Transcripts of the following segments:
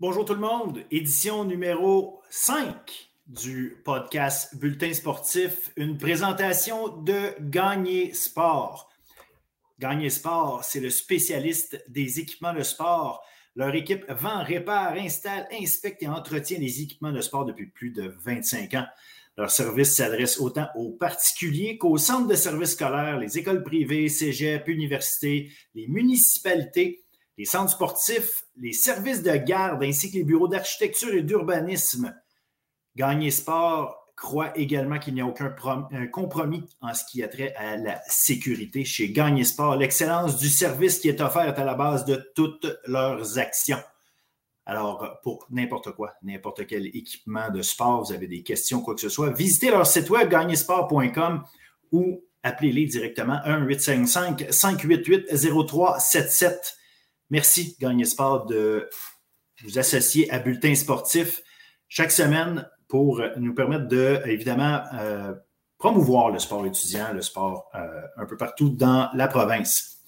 Bonjour tout le monde, édition numéro 5 du podcast Bulletin sportif, une présentation de Gagner Sport. Gagner Sport, c'est le spécialiste des équipements de sport. Leur équipe vend, répare, installe, inspecte et entretient les équipements de sport depuis plus de 25 ans. Leur service s'adresse autant aux particuliers qu'aux centres de services scolaires, les écoles privées, cégep, universités, les municipalités les centres sportifs, les services de garde ainsi que les bureaux d'architecture et d'urbanisme. Gagner Sport croit également qu'il n'y a aucun compromis en ce qui a trait à la sécurité chez Gagner Sport. L'excellence du service qui est offert à la base de toutes leurs actions. Alors, pour n'importe quoi, n'importe quel équipement de sport, vous avez des questions, quoi que ce soit, visitez leur site web gagnersport.com ou appelez-les directement 1-855-588-0377. Merci, Gagner Sport, de vous associer à Bulletin Sportif chaque semaine pour nous permettre de, évidemment, euh, promouvoir le sport étudiant, le sport euh, un peu partout dans la province.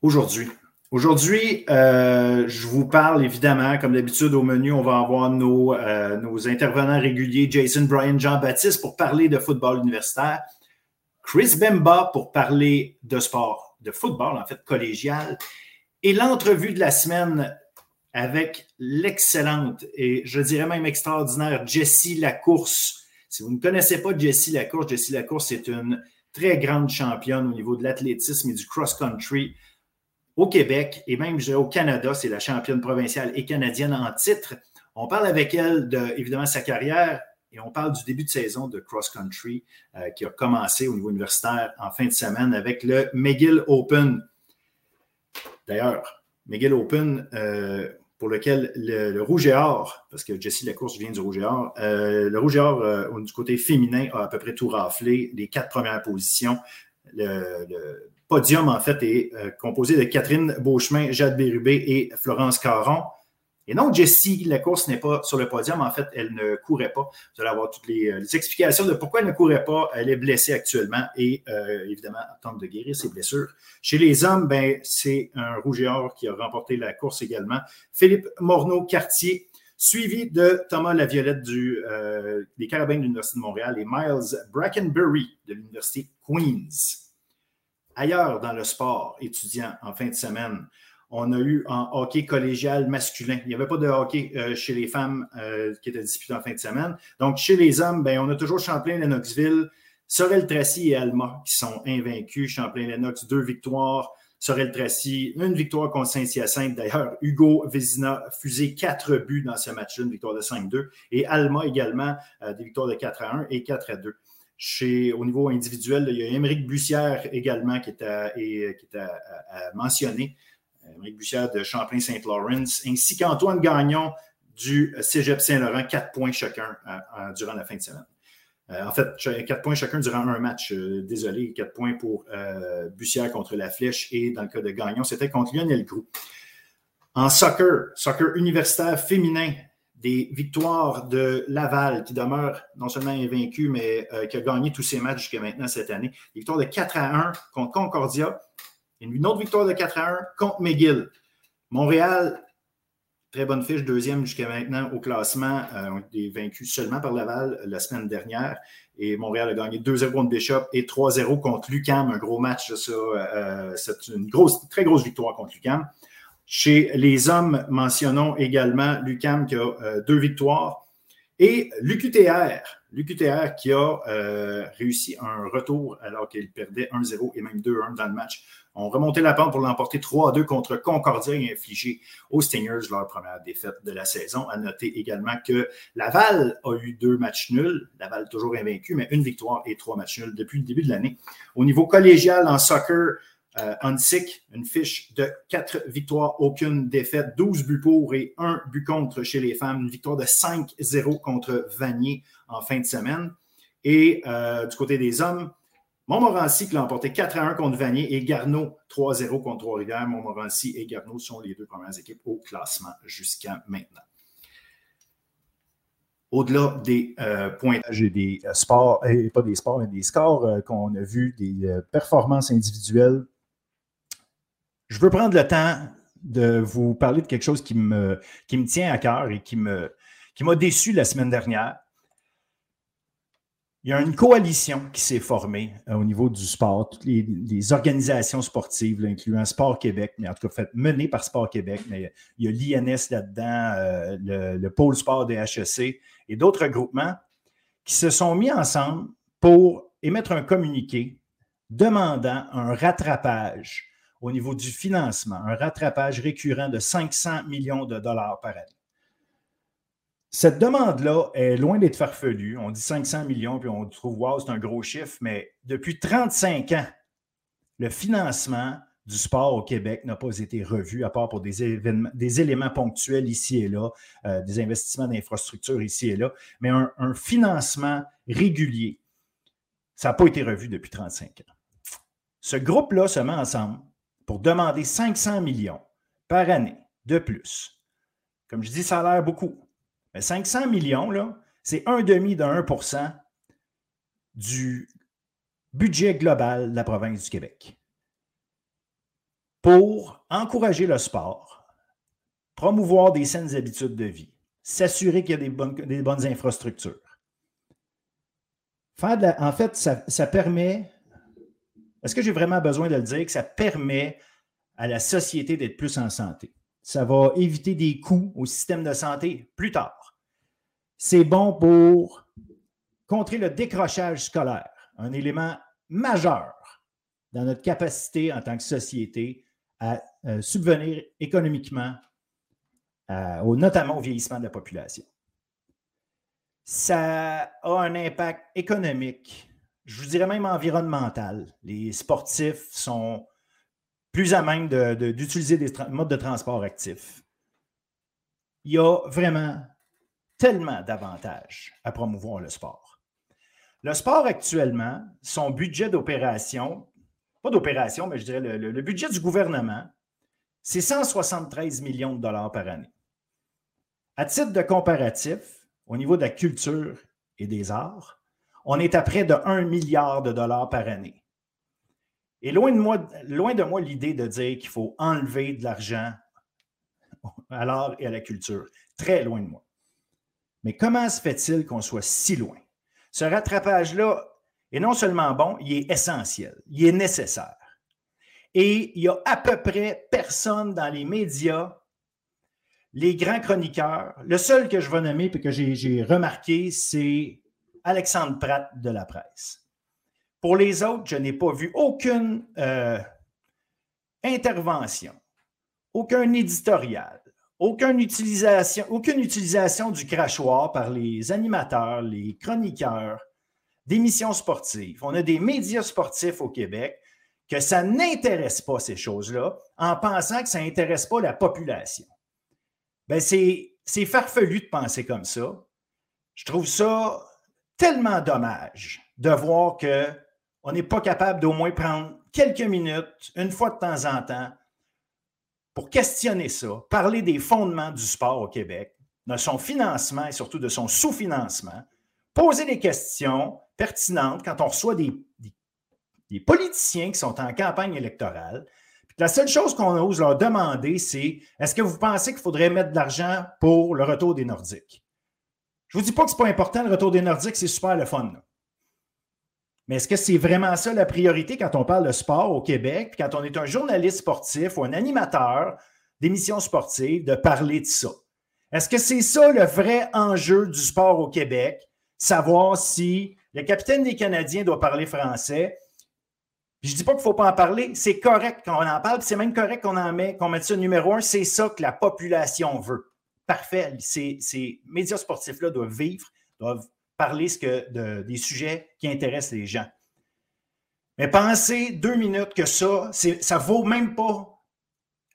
Aujourd'hui, Aujourd'hui, euh, je vous parle évidemment, comme d'habitude au menu, on va avoir nos, nos intervenants réguliers, Jason, Brian, Jean-Baptiste, pour parler de football universitaire, Chris Bemba pour parler de sport, de football en fait collégial, et l'entrevue de la semaine avec l'excellente et je dirais même extraordinaire Jessie Lacourse. Si vous ne connaissez pas Jessie Lacourse, Jessie Lacourse est une très grande championne au niveau de l'athlétisme et du cross-country au Québec et même au Canada. C'est la championne provinciale et canadienne en titre. On parle avec elle de, sa carrière et on parle du début de saison de cross-country euh, qui a commencé au niveau universitaire en fin de semaine avec le McGill Open. D'ailleurs, Miguel Open, euh, pour lequel le, Rouge et Or, parce que Jessie Lacourse vient du Rouge et Or, euh, le Rouge et Or, euh, du côté féminin, a à peu près tout raflé, les quatre premières positions. Le, podium, en fait, est composé de Catherine Beauchemin, Jade Bérubé et Florence Caron. Et non, Jessie, la course n'est pas sur le podium. En fait, elle ne courait pas. Vous allez avoir toutes les, euh, explications de pourquoi elle ne courait pas. Elle est blessée actuellement et euh, évidemment, tente de guérir ses blessures. Chez les hommes, ben, c'est un rouge et or qui a remporté la course également. Philippe Morneau-Cartier, suivi de Thomas Laviolette du, euh, des Carabins de l'Université de Montréal et Miles Brackenbury de l'Université Queen's. Ailleurs dans le sport étudiant en fin de semaine, on a eu en hockey collégial masculin. Il n'y avait pas de hockey euh, chez les femmes euh, qui était disputé en fin de semaine. Donc, chez les hommes, ben, on a toujours Champlain-Lennoxville, Sorel-Tracy et Alma qui sont invaincus. Champlain-Lennox, deux victoires. Sorel-Tracy, une victoire contre Saint-Hyacinthe. D'ailleurs, Hugo Vézina fusé quatre buts dans ce match-là, une victoire de 5-2. Et Alma également, euh, des victoires de 4 1 et 4 2. Chez, au niveau individuel, il y a Émeric Bussière également qui est à, et, mentionner. Émeric Bussière de Champlain-Saint-Laurent, ainsi qu'Antoine Gagnon du Cégep Saint-Laurent, quatre points chacun euh, euh, durant la fin de semaine. Euh, en fait, quatre points chacun durant un match. désolé, quatre points pour Bussière contre la Flèche et dans le cas de Gagnon, c'était contre Lionel Groux. En soccer, soccer universitaire féminin, des victoires de Laval qui demeure non seulement invaincu, mais qui a gagné tous ses matchs jusqu'à maintenant cette année. Des victoires de 4 à 1 contre Concordia, une autre victoire de 4 à 1 contre McGill. Montréal, très bonne fiche, deuxième jusqu'à maintenant au classement. Euh, on été vaincus seulement par Laval euh, la semaine dernière. Et Montréal a gagné 2-0 contre Bishop et 3-0 contre Lucam. Un gros match, ça. Euh, c'est une très grosse victoire contre Lucam. Chez les hommes, mentionnons également Lucam qui a deux victoires. Et l'UQTR, l'UQTR qui a réussi un retour alors qu'il perdait 1-0 et même 2-1 dans le match ont remonté la pente pour l'emporter 3-2 contre Concordia et infliger aux Stingers leur première défaite de la saison. À noter également que Laval a eu deux matchs nuls. Laval toujours invaincu, mais une victoire et trois matchs nuls depuis le début de l'année. Au niveau collégial en soccer, euh, une fiche de quatre victoires, aucune défaite, 12 buts pour et un but contre chez les femmes. Une victoire de 5-0 contre Vanier en fin de semaine. Et euh, du côté des hommes, Montmorency qui l'a emporté 4 à 1 contre Vanier et Garneau 3-0 contre Trois-Rivières. Montmorency et Garneau sont les deux premières équipes au classement jusqu'à maintenant. Au-delà des euh, pointages et des euh, sports, et pas des sports, mais des scores euh, qu'on a vus, des performances individuelles, je veux prendre le temps de vous parler de quelque chose qui me, qui me tient à cœur et qui m'a qui déçu la semaine dernière. Il y a une coalition qui s'est formée euh, au niveau du sport, toutes les, organisations sportives, incluant Sport Québec, mais en tout cas fait, menée par Sport Québec, mais il y a l'INS là-dedans, euh, le, le, pôle sport des HEC et d'autres groupements qui se sont mis ensemble pour émettre un communiqué demandant un rattrapage au niveau du financement, un rattrapage récurrent de 500 millions de dollars par année. Cette demande-là est loin d'être farfelue. On dit 500 millions, puis on trouve, wow, c'est un gros chiffre, mais depuis 35 ans, le financement du sport au Québec n'a pas été revu, à part pour des, éléments ponctuels ici et là, euh, des investissements d'infrastructures ici et là, mais un, un financement régulier, ça n'a pas été revu depuis 35 ans. Ce groupe-là se met ensemble pour demander 500 millions par année de plus. Comme je dis, ça a l'air beaucoup. Mais 500 millions, là, c'est un demi de 1% du budget global de la province du Québec. Pour encourager le sport, promouvoir des saines habitudes de vie, s'assurer qu'il y a des bonnes, infrastructures. en fait, ça permet, est-ce que j'ai vraiment besoin de le dire, que ça permet à la société d'être plus en santé? Ça va éviter des coûts au système de santé plus tard c'est bon pour contrer le décrochage scolaire, un élément majeur dans notre capacité en tant que société à euh, subvenir économiquement, notamment au vieillissement de la population. Ça a un impact économique, je vous dirais même environnemental. Les sportifs sont plus à même d'utiliser des modes de transport actifs. Il y a vraiment tellement d'avantages à promouvoir le sport. Le sport actuellement, son budget d'opération, pas d'opération, mais je dirais le, budget du gouvernement, c'est 173 millions de dollars par année. À titre de comparatif, au niveau de la culture et des arts, on est à près de 1 milliard de dollars par année. Et loin de moi, loin de moi l'idée de dire qu'il faut enlever de l'argent à l'art et à la culture. Très loin de moi. Mais comment se fait-il qu'on soit si loin? Ce rattrapage-là est non seulement bon, il est essentiel, il est nécessaire. Et il y a à peu près personne dans les médias, les grands chroniqueurs. Le seul que je vais nommer et que j'ai remarqué, c'est Alexandre Pratt de la presse. Pour les autres, je n'ai pas vu aucune euh, intervention, aucun éditorial, aucune utilisation, du crachoir par les animateurs, les chroniqueurs d'émissions sportives. On a des médias sportifs au Québec que ça n'intéresse pas ces choses-là en pensant que ça n'intéresse pas la population. C'est, c'est farfelu de penser comme ça. Je trouve ça tellement dommage de voir qu'on n'est pas capable d'au moins prendre quelques minutes, une fois de temps en temps, pour questionner ça, parler des fondements du sport au Québec, de son financement et surtout de son sous-financement, poser des questions pertinentes quand on reçoit des, politiciens qui sont en campagne électorale. la seule chose qu'on ose leur demander, c'est est-ce que vous pensez qu'il faudrait mettre de l'argent pour le retour des Nordiques? Je ne vous dis pas que ce n'est pas important, le retour des Nordiques, c'est super le fun. Mais est-ce que c'est vraiment ça la priorité quand on parle de sport au Québec, quand on est un journaliste sportif ou un animateur d'émissions sportives, de parler de ça? Est-ce que c'est ça le vrai enjeu du sport au Québec? Savoir si le capitaine des Canadiens doit parler français. je ne dis pas qu'il ne faut pas en parler, c'est correct qu'on en parle, c'est même correct qu'on en met, qu'on mette ça numéro un, c'est ça que la population veut. Parfait. Ces, ces médias sportifs-là doivent vivre, doivent parler ce que, des sujets qui intéressent les gens. Mais pensez deux minutes que ça, ça ne vaut même pas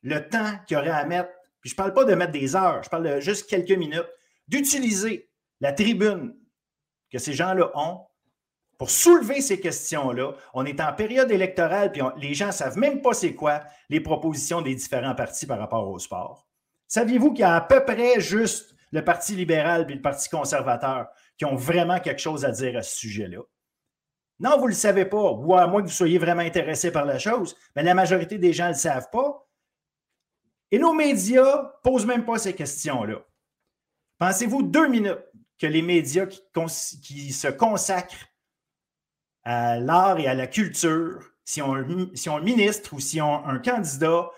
le temps qu'il y aurait à mettre. Puis je ne parle pas de mettre des heures, je parle de juste quelques minutes, d'utiliser la tribune que ces gens-là ont pour soulever ces questions-là. On est en période électorale, puis les gens ne savent même pas c'est quoi les propositions des différents partis par rapport au sport. Saviez-vous qu'il y a à peu près juste le Parti libéral et le Parti conservateur qui ont vraiment quelque chose à dire à ce sujet-là. Non, vous ne le savez pas, ou à moins que vous soyez vraiment intéressé par la chose, mais la majorité des gens ne le savent pas. Et nos médias ne posent même pas ces questions-là. Pensez-vous deux minutes que les médias qui, se consacrent à l'art et à la culture, si on, si on un ministre ou si on un candidat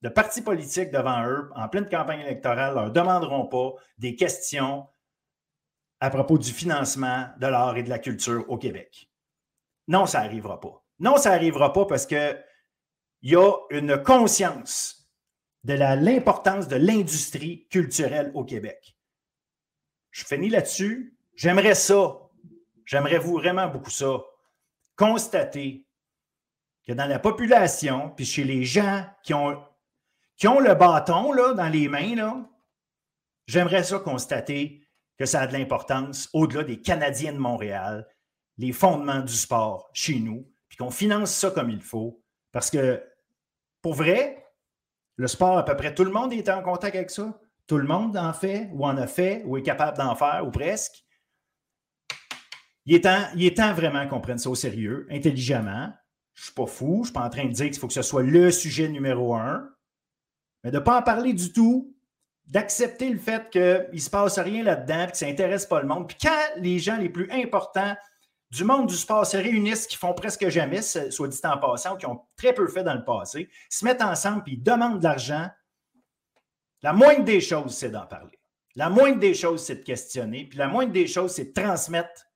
de parti politique devant eux, en pleine campagne électorale, leur demanderont pas des questions à propos du financement de l'art et de la culture au Québec. Non, ça n'arrivera pas. Non, ça n'arrivera pas parce qu'il y a une conscience de l'importance de l'industrie culturelle au Québec. Je finis là-dessus. J'aimerais ça, j'aimerais vraiment beaucoup ça, constater que dans la population, puis chez les gens qui ont, le bâton dans les mains, j'aimerais ça constater que ça a de l'importance au-delà des Canadiens de Montréal, les fondements du sport chez nous, puis qu'on finance ça comme il faut. Parce que, pour vrai, le sport, à peu près tout le monde est en contact avec ça. Tout le monde en fait, ou en a fait, ou est capable d'en faire, ou presque. Il est temps, il est temps vraiment qu'on prenne ça au sérieux, intelligemment. Je ne suis pas fou, je ne suis pas en train de dire qu'il faut que ce soit le sujet numéro un, mais de ne pas en parler du tout, d'accepter le fait qu'il ne se passe rien là-dedans, que ça n'intéresse pas le monde. Puis quand les gens les plus importants du monde du sport se réunissent, qui font presque jamais, soit dit en passant, ou qui ont très peu fait dans le passé, se mettent ensemble et demandent de l'argent, la moindre des choses, c'est d'en parler. La moindre des choses, c'est de questionner. Puis la moindre des choses, c'est de transmettre,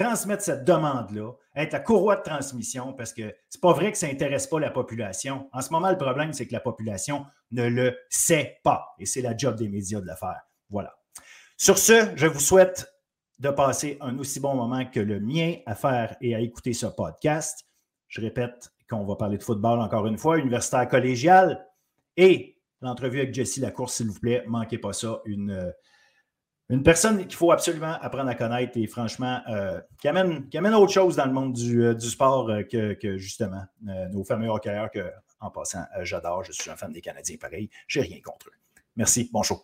transmettre cette demande-là, être la courroie de transmission, parce que c'est pas vrai que ça n'intéresse pas la population. En ce moment, le problème, c'est que la population ne le sait pas. Et c'est la job des médias de le faire. Voilà. Sur ce, je vous souhaite de passer un aussi bon moment que le mien à faire et à écouter ce podcast. Je répète qu'on va parler de football encore une fois, universitaire collégial et l'entrevue avec Jessie Lacourse, s'il vous plaît. Manquez pas ça. Une, euh, une personne qu'il faut absolument apprendre à connaître et franchement, euh, qui, amène, qui, amène, autre chose dans le monde du, euh, sport que, justement nos fameux hockeyeurs que, en passant, j'adore. Je suis un fan des Canadiens pareil. J'ai rien contre eux. Merci. Bon show.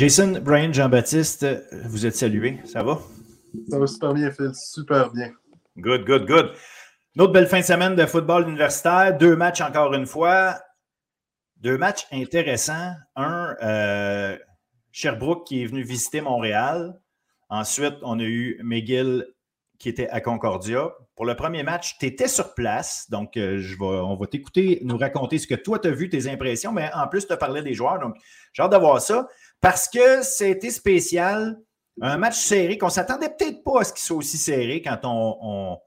Jason, Brian, Jean-Baptiste, vous êtes salués. Ça va? Ça va super bien, Phil. Super bien. Good, good, good. Une autre belle fin de semaine de football universitaire. Deux matchs encore une fois. Deux matchs intéressants. Un, euh, Sherbrooke qui est venu visiter Montréal. Ensuite, on a eu McGill qui était à Concordia. Pour le premier match, tu étais sur place. Donc, euh, je vais, on va t'écouter, nous raconter ce que toi, tu as vu, tes impressions, mais en plus, tu as parlé des joueurs. Donc, j'ai hâte d'avoir ça parce que c'était spécial. Un match serré qu'on ne s'attendait peut-être pas à ce qu'il soit aussi serré quand on,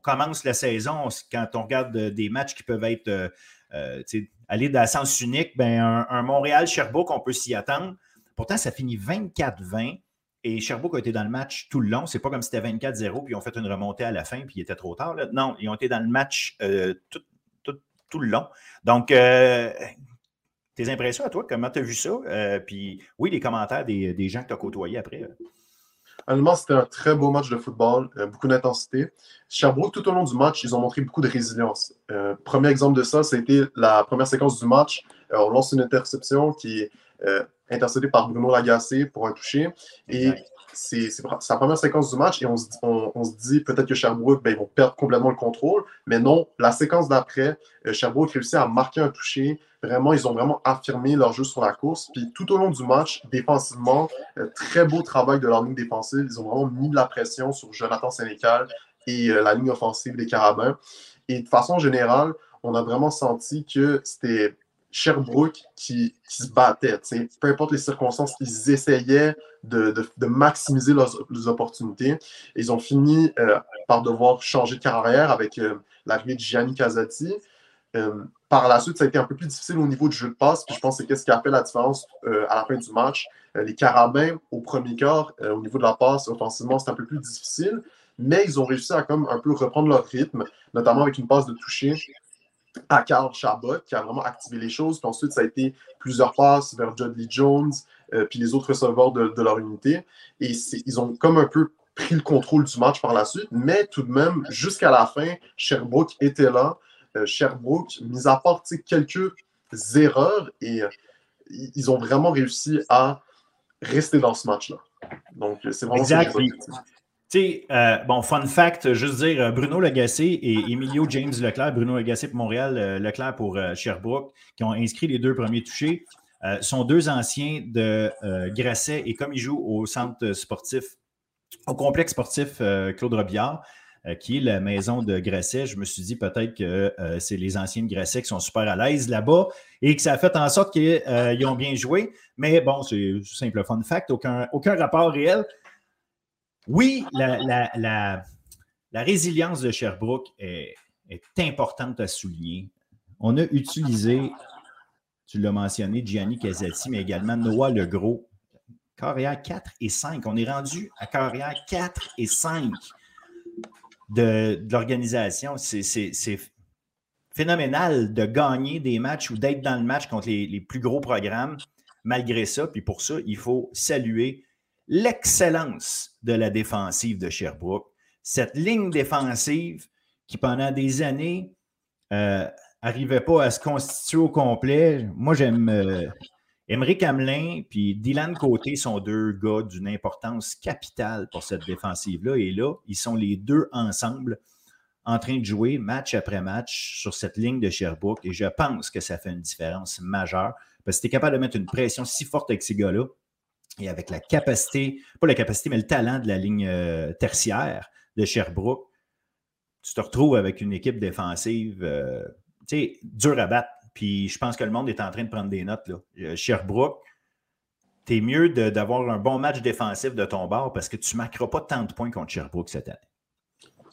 commence la saison, quand on regarde des matchs qui peuvent être euh, euh, aller dans le sens unique, ben un, Montréal-Sherbrooke, on peut s'y attendre. Pourtant, ça finit 24-20 et Sherbrooke a été dans le match tout le long. C'est pas comme si c'était 24-0 puis ils ont fait une remontée à la fin puis il était trop tard. Non, ils ont été dans le match euh, tout, tout, le long. Donc, tes impressions à toi, comment tu as vu ça? Euh, puis oui, les commentaires des, gens que tu as côtoyés après. Honnêtement, c'était un très beau match de football, euh, beaucoup d'intensité. Sherbrooke, tout au long du match, ils ont montré beaucoup de résilience. Euh, premier exemple de ça, c'était la première séquence du match. on lance une interception qui est interceptée par Bruno Lagacé pour un toucher. Et c'est sa première séquence du match et on se, dit peut-être que Sherbrooke, ben, ils vont perdre complètement le contrôle. Mais non, la séquence d'après, Sherbrooke réussit à marquer un toucher, Vraiment, ils ont vraiment affirmé leur jeu sur la course. Puis tout au long du match, défensivement, euh, très beau travail de leur ligne défensive. Ils ont vraiment mis de la pression sur Jonathan Sénécal et euh, la ligne offensive des Carabins. Et de façon générale, on a vraiment senti que c'était Sherbrooke qui, se battait. Peu importe les circonstances, ils essayaient de, maximiser leurs, opportunités. ils ont fini euh, par devoir changer de carrière avec l'arrivée de Gianni Casati. Euh, par la suite, ça a été un peu plus difficile au niveau du jeu de passe. Je pense que c'est ce qui a fait la différence euh, à la fin du match. Euh, les Carabins, au premier quart, au niveau de la passe, offensivement, c'était un peu plus difficile. Mais ils ont réussi à comme un peu reprendre leur rythme, notamment avec une passe de toucher à Carl Chabot, qui a vraiment activé les choses. Puis ensuite, ça a été plusieurs passes vers Judley Jones, puis les autres receveurs de, de leur unité. Et ils ont comme un peu pris le contrôle du match par la suite. Mais tout de même, jusqu'à la fin, Sherbrooke était là. Sherbrooke, mis à part quelques erreurs, et ils ont vraiment réussi à rester dans ce match-là. Donc, c'est vraiment exact. Tu sais, euh, bon, fun fact, juste dire euh, Bruno Lagacé et Emilio James Leclerc, Bruno Lagacé pour Montréal, euh, Leclerc pour Sherbrooke, qui ont inscrit les deux premiers touchés, sont deux anciens de Grasset et comme ils jouent au centre sportif, au complexe sportif Claude Robillard, qui est la maison de Grasset, je me suis dit peut-être que c'est les anciens de Grasset qui sont super à l'aise là-bas et que ça a fait en sorte qu'ils ont bien joué. Mais bon, c'est simple fun fact, aucun, aucun rapport réel. Oui, la, résilience de Sherbrooke est, importante à souligner. On a utilisé, tu l'as mentionné, Gianni Casati, mais également Noah Legros. Carrière 4 et 5. On est rendu à carrière 4 et 5 de, l'organisation. C'est phénoménal de gagner des matchs ou d'être dans le match contre les, les, plus gros programmes. Malgré ça, puis pour ça, il faut saluer l'excellence de la défensive de Sherbrooke. Cette ligne défensive qui, pendant des années, n'arrivait euh, pas à se constituer au complet. Moi, j'aime euh, Émeric Hamelin puis Dylan Côté sont deux gars d'une importance capitale pour cette défensive-là. Et là, ils sont les deux ensemble en train de jouer match après match sur cette ligne de Sherbrooke. Et je pense que ça fait une différence majeure parce que tu es capable de mettre une pression si forte avec ces gars-là et avec la capacité, pas la capacité, mais le talent de la ligne euh, tertiaire de Sherbrooke, tu te retrouves avec une équipe défensive, euh, tu sais, dure à battre. Puis je pense que le monde est en train de prendre des notes. Là. Euh, Sherbrooke, tu es mieux d'avoir un bon match défensif de ton bord parce que tu ne marqueras pas tant de points contre Sherbrooke cette année.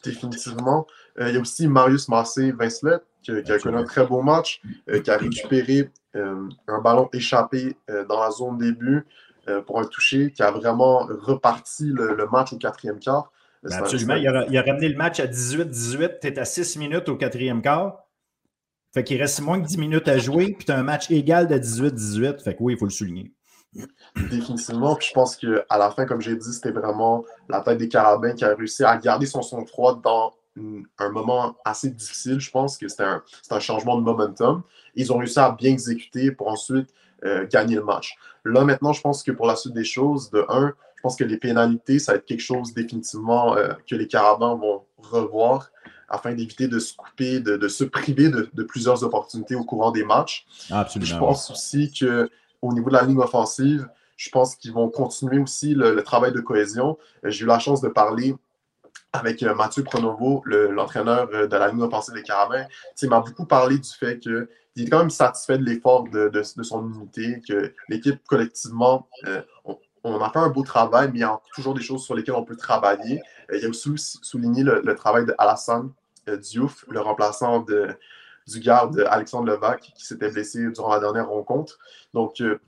Définitivement. il y a aussi Marius Massé-Vincent qui, a connu un très beau match, qui a récupéré un ballon échappé dans la zone début. Euh, pour un toucher qui a vraiment reparti le, match au quatrième quart. Ben, absolument. Il a, ramené le match à 18-18. Tu es à 6 minutes au quatrième quart. Fait qu'il reste moins que 10 minutes à jouer, puis tu as un match égal de 18-18. Fait que oui, il faut le souligner. Définitivement. Puis je pense qu'à la fin, comme j'ai dit, c'était vraiment la tête des Carabins qui a réussi à garder son sang-froid dans un moment assez difficile. Je pense que c'était un, un, changement de momentum. Ils ont réussi à bien exécuter pour ensuite euh, gagner le match. Là, maintenant, je pense que pour la suite des choses, de un, je pense que les pénalités, ça va être quelque chose définitivement euh, que les Carabins vont revoir afin d'éviter de se couper, de, se priver de, plusieurs opportunités au courant des matchs. Absolument. Je pense aussi qu'au niveau de la ligne offensive, je pense qu'ils vont continuer aussi le, travail de cohésion. Euh, j'ai eu la chance de parler avec Mathieu Pronovo, l'entraîneur de la ligne offensive des Carabins. Il m'a beaucoup parlé du fait que il est quand même satisfait de l'effort de, son unité, que l'équipe collectivement, euh, on, a fait un beau travail, mais il y a toujours des choses sur lesquelles on peut travailler. Euh, il a aussi souligné le, travail d'Alassane euh, Diouf, le remplaçant de, du garde Alexandre Levac, qui s'était blessé durant la dernière rencontre. Donc, il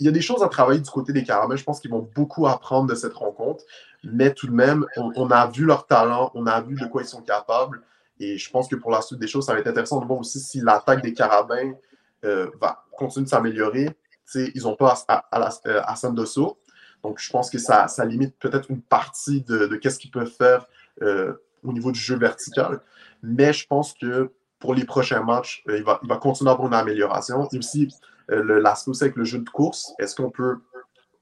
y a des choses à travailler du côté des Caramels. Je pense qu'ils vont beaucoup apprendre de cette rencontre, mais tout de même, on a vu leur talent, on a vu de quoi ils sont capables. Et je pense que pour la suite des choses, ça va être intéressant de voir aussi si l'attaque des Carabins euh, va continuer de s'améliorer. Ils n'ont pas à, à, euh, Dosso. Donc, je pense que ça, limite peut-être une partie de, de ce qu'ils peuvent faire euh, au niveau du jeu vertical. Mais je pense que pour les prochains matchs, il, va, il va continuer à avoir une amélioration. Et aussi, l'aspect aussi avec le jeu de course. Est-ce qu'on peut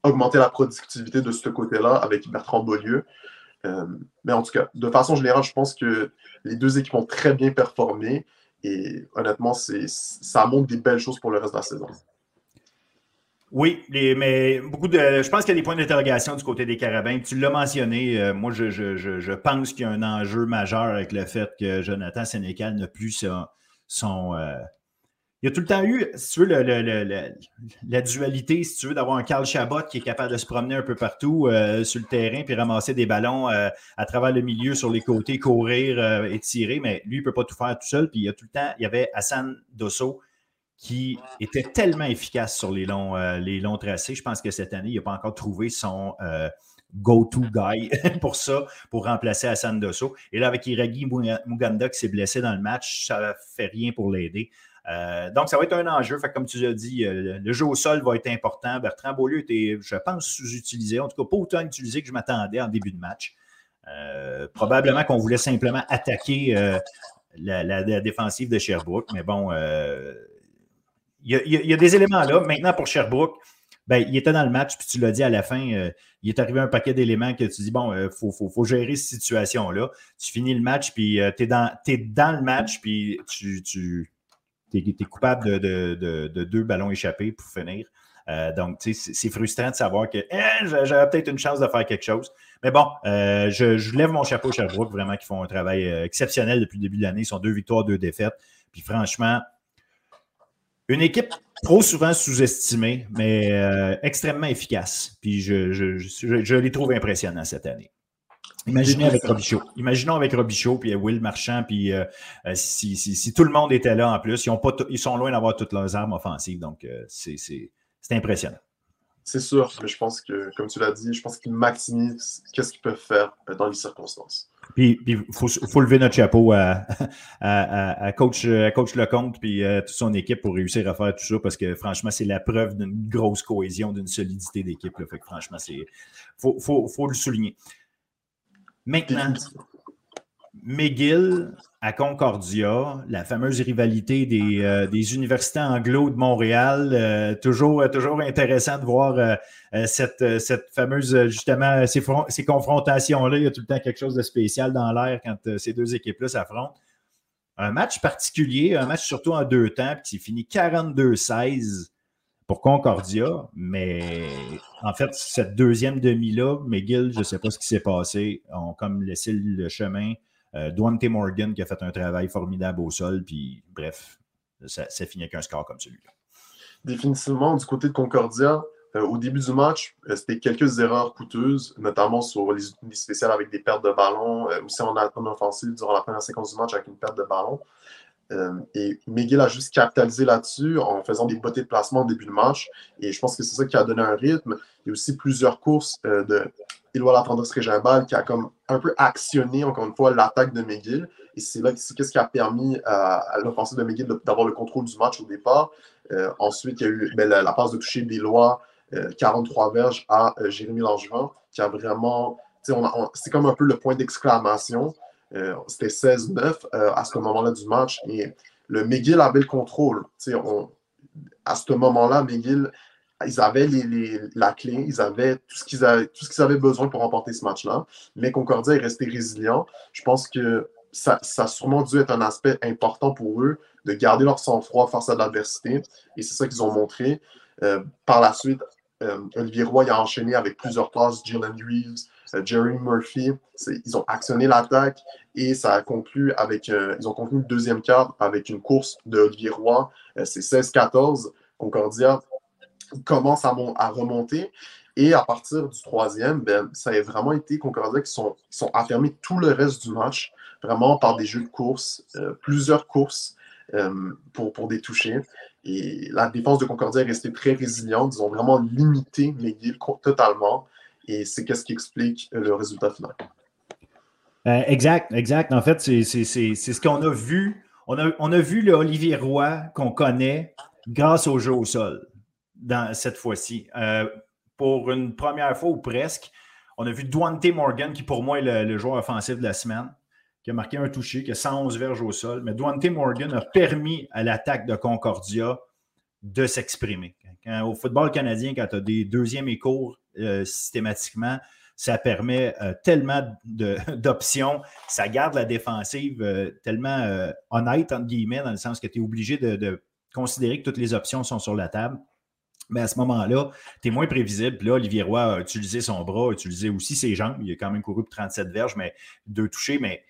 augmenter la productivité de ce côté-là avec Bertrand Beaulieu? Euh, mais en tout cas, de façon générale, je pense que les deux équipes ont très bien performé et honnêtement, ça montre des belles choses pour le reste de la saison. Oui, mais beaucoup de. Je pense qu'il y a des points d'interrogation du côté des Carabins. Tu l'as mentionné. Euh, moi, je, pense qu'il y a un enjeu majeur avec le fait que Jonathan Sénécal n'a plus son, euh, il y a tout le temps eu, si tu veux, la dualité, si tu veux, d'avoir un Carl Chabot qui est capable de se promener un peu partout euh, sur le terrain puis ramasser des ballons à travers le milieu, sur les côtés, courir et tirer, mais lui, il ne peut pas tout faire tout seul. Puis il y a tout le temps, il y avait Hassan Dosso qui était tellement efficace sur les longs, les longs tracés. Je pense que cette année, il n'a pas encore trouvé son go-to guy pour ça, pour remplacer Hassan Dosso. Et là, avec Iragi Muganda qui s'est blessé dans le match, ça ne fait rien pour l'aider. Euh, donc, ça va être un enjeu. Comme tu l'as dit, euh, le jeu au sol va être important. Bertrand Beaulieu était, je pense, sous-utilisé. En tout cas, pas autant utilisé que je m'attendais en début de match. Euh, probablement qu'on voulait simplement attaquer la, défensive de Sherbrooke. Mais bon, il y, a, des éléments là. Maintenant, pour Sherbrooke, ben, il était dans le match, puis tu l'as dit à la fin, il est arrivé un paquet d'éléments que tu dis, bon, il faut, faut, gérer cette situation-là. Tu finis le match, puis tu es, dans, le match, puis tu, tu es, coupable de, deux ballons échappés pour finir. Euh, donc, c'est frustrant de savoir que hein, j'avais peut-être une chance de faire quelque chose. Mais bon, euh, je, lève mon chapeau à Sherbrooke, vraiment, qui font un travail euh, exceptionnel depuis le début de l'année. Ils sont deux victoires, deux défaites. Puis franchement, une équipe trop souvent sous-estimée, mais extrêmement efficace. Puis je, je, les trouve impressionnants cette année. Imaginez avec Robichaud. Imaginons avec Robichaud, puis Will Marchand, puis si, tout le monde était là en plus, ils, ont pas ils sont loin d'avoir toutes leurs armes offensives. Donc, c'est impressionnant. C'est sûr, mais je pense que, comme tu l'as dit, je pense qu'ils maximisent qu'est-ce qu'ils peuvent faire euh, dans les circonstances. Puis il faut, lever notre chapeau à, à, coach, coach Lecomte puis à euh, toute son équipe pour réussir à faire tout ça parce que franchement, c'est la preuve d'une grosse cohésion, d'une solidité d'équipe. Fait que franchement, il faut, faut, le souligner. Maintenant, McGill à Concordia, la fameuse rivalité des, euh, universités anglo de Montréal. Euh, toujours, euh, toujours intéressant de voir cette, cette, fameuse, justement, ces, ces confrontations-là. Il y a tout le temps quelque chose de spécial dans l'air quand ces deux équipes-là s'affrontent. Un match particulier, un match surtout en deux temps, qui finit 42-16 pour Concordia, mais en fait, cette deuxième demi-là, McGill, je ne sais pas ce qui s'est passé, ont comme laissé le chemin euh, Morgan qui a fait un travail formidable au sol, puis bref, ça, finit avec un score comme celui-là. Définitivement, du côté de Concordia, euh, au début du match, euh, c'était quelques erreurs coûteuses, notamment sur les unités spéciales avec des pertes de ballon, aussi en, en offensive durant la première séquence du match avec une perte de ballon. et Miguel a juste capitalisé là-dessus en faisant des bottées de placement au début du match. Et je pense que c'est ça qui a donné un rythme. Il y a aussi plusieurs courses de Éloi La Tendresse Régimbal qui a comme un peu actionné, encore une fois, l'attaque de McGill. Et c'est là c'est ce qui a permis à, l'offensive de McGill d'avoir le contrôle du match au départ. Euh, ensuite, il y a eu ben, la, passe de toucher des lois, 43 verges à euh, Jérémy Langevin, qui a vraiment. C'est comme un peu le point d'exclamation. Euh, c'était 16-9 à ce moment-là du match. Et le McGill avait le contrôle. On, à ce moment-là, McGill ils avaient la clé, ils avaient tout ce qu'ils avaient, besoin pour remporter ce match-là. Mais Concordia est resté résilient. Je pense que ça, ça, a sûrement dû être un aspect important pour eux de garder leur sang-froid face à l'adversité. Et c'est ça qu'ils ont montré. Euh, par la suite, euh, Olivier Roy a enchaîné avec plusieurs passes, Jalen Reeves, euh, Jerry Murphy. Ils ont actionné l'attaque et ça a conclu avec. ils ont conclu le deuxième quart avec une course de Olivier Roy. c'est 16-14. Concordia commence à, remonter. Et à partir du troisième, ben, ça a vraiment été Concordia qui sont, sont affirmés tout le reste du match, vraiment par des jeux de course, euh, plusieurs courses euh, pour, des touchés. Et la défense de Concordia est restée très résiliente. Ils ont vraiment limité McGill totalement. Et c'est ce qui explique le résultat final. Euh, exact, exact. En fait, c'est ce qu'on a vu. On a, on a vu le Olivier Roy qu'on connaît grâce au jeu au sol dans cette fois-ci. Euh, pour une première fois ou presque, on a vu Duante Morgan, qui pour moi est le, joueur offensif de la semaine, qui a marqué un touché, qui a 111 verges au sol. Mais Duante Morgan a permis à l'attaque de Concordia de s'exprimer. Au football canadien, quand tu as des deuxièmes et cours euh, systématiquement, ça permet euh, tellement d'options. Ça garde la défensive tellement honnête, entre guillemets, dans le sens que tu es obligé de, de, considérer que toutes les options sont sur la table. Mais à ce moment-là, tu es moins prévisible. Puis là, Olivier Roy a utilisé son bras, a utilisé aussi ses jambes. Il a quand même couru pour 37 verges, mais deux touchés, mais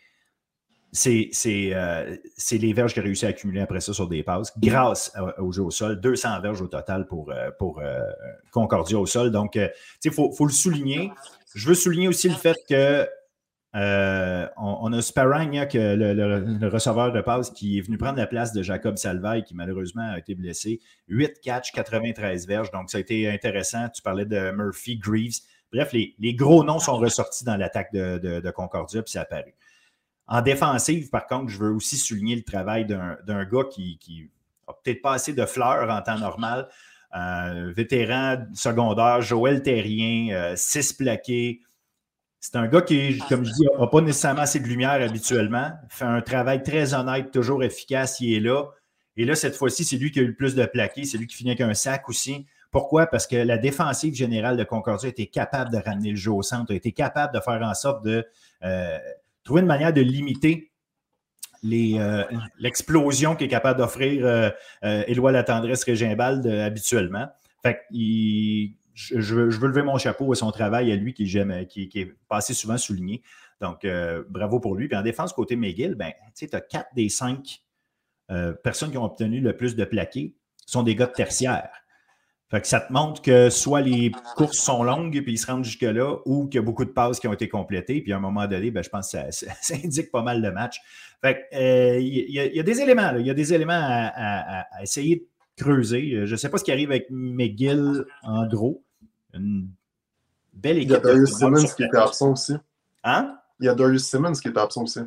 c'est euh, les verges qu'il a réussi à accumuler après ça sur des passes grâce au jeu au sol. 200 verges au total pour, euh, pour euh, Concordia au sol. Donc, il faut, faut, le souligner. Je veux souligner aussi le fait que euh, on, a Sparang, que le, receveur de passe, qui est venu prendre la place de Jacob Salvaille, qui malheureusement a été blessé. 8 catch, 93 verges. Donc, ça a été intéressant. Tu parlais de Murphy, Greaves. Bref, les, gros noms sont ressortis dans l'attaque de, Concordia, puis c'est apparu. En défensive, par contre, je veux aussi souligner le travail d'un gars qui, qui a peut-être pas assez de fleurs en temps normal. vétéran secondaire, Joël Terrien, 6 euh, plaqués, C'est un gars qui, comme je dis, n'a pas nécessairement assez de lumière habituellement, fait un travail très honnête, toujours efficace, il est là. Et là, cette fois-ci, c'est lui qui a eu le plus de plaqués, c'est lui qui finit avec un sac aussi. Pourquoi? Parce que la défensive générale de Concordia était capable de ramener le jeu au centre, a été capable de faire en sorte de euh, trouver une manière de limiter euh, l'explosion qu'est capable d'offrir euh, Éloi la tendresse Régimbalde habituellement. Fait je, veux lever mon chapeau à son travail, à lui qui, qui, qui est passé souvent souligné. Donc, bravo pour lui. Puis en défense, côté McGill, ben, tu as quatre des cinq personnes qui ont obtenu le plus de plaqués sont des gars de tertiaire. Fait que ça te montre que soit les courses sont longues puis ils se rendent jusque-là, ou qu'il y a beaucoup de passes qui ont été complétées. Puis à un moment donné, ben, je pense que ça, indique pas mal de matchs. Fait euh, il, y a, des éléments, il y a des éléments à, essayer de creuser. Je ne sais pas ce qui arrive avec McGill en gros. Une belle équipe. Il y a Darius Simmons qui était absent aussi. Hein? Il y a Darius Simmons qui était absent aussi.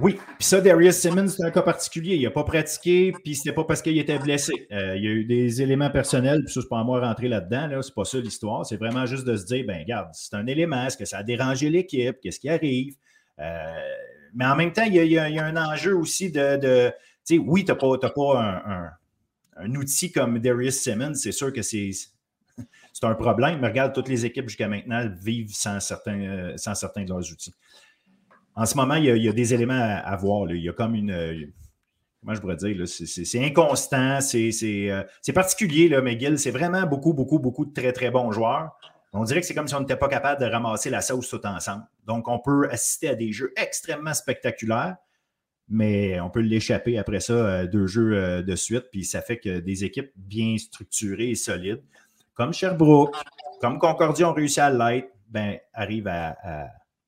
Oui, puis ça, Darius Simmons, c'est un cas particulier. Il n'a pas pratiqué, puis c'était pas parce qu'il était blessé. Euh, il y a eu des éléments personnels, puis ça, c'est pas à moi rentrer là-dedans. Là. C'est pas ça l'histoire. C'est vraiment juste de se dire, ben regarde, c'est un élément. Est-ce que ça a dérangé l'équipe? Qu'est-ce qui arrive? Euh, mais en même temps, il y, a, un enjeu aussi de. tu sais, oui, tu n'as pas, pas un, outil comme Darius Simmons. C'est sûr que c'est. C'est un problème, mais regarde, toutes les équipes jusqu'à maintenant vivent sans certains, euh, sans certains de leurs outils en ce moment, il y a, des éléments à, voir. Il y a comme une. Euh, comment je pourrais dire? C'est inconstant, euh, c'est particulier, là, McGill. C'est vraiment beaucoup, beaucoup, beaucoup de très, très bons joueurs. On dirait que c'est comme si on n'était pas capable de ramasser la sauce tout ensemble. Donc, on peut assister à des jeux extrêmement spectaculaires, mais on peut l'échapper après ça, euh, deux jeux de suite. Puis ça fait que des équipes bien structurées et solides, comme Sherbrooke, comme Concordia ont réussi à l'être, ben, arrivent à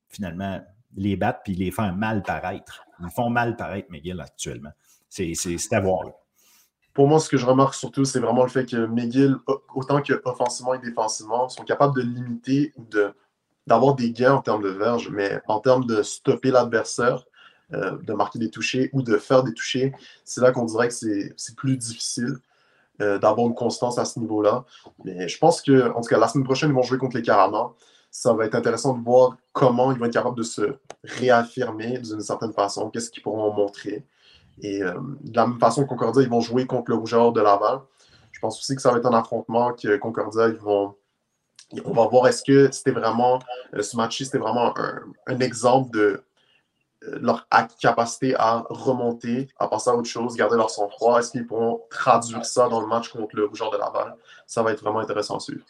finalement les battre puis les faire mal paraître. Ils font mal paraître McGill actuellement. C'est à voir. Pour moi, ce que je remarque surtout, c'est vraiment le fait que McGill, autant qu'offensivement et défensivement, sont capables de limiter ou d'avoir des gains en termes de verge, mais en termes de stopper l'adversaire, euh, de marquer des touchés ou de faire des touchés, c'est là qu'on dirait que c'est plus difficile euh, d'avoir une constance à ce niveau-là. Mais je pense que, en tout cas, la semaine prochaine, ils vont jouer contre les Caramans ça va être intéressant de voir comment ils vont être capables de se réaffirmer d'une certaine façon, qu'est-ce qu'ils pourront montrer. Et euh, de la même façon, Concordia, ils vont jouer contre le Rougeur de Laval. Je pense aussi que ça va être un affrontement que Concordia, ils vont. On va voir est-ce que c'était vraiment. Euh, ce match c'était vraiment un, exemple de leur capacité à remonter, à passer à autre chose, garder leur sang-froid. Est-ce qu'ils pourront traduire ça dans le match contre le Rougeur de Laval? Ça va être vraiment intéressant à suivre.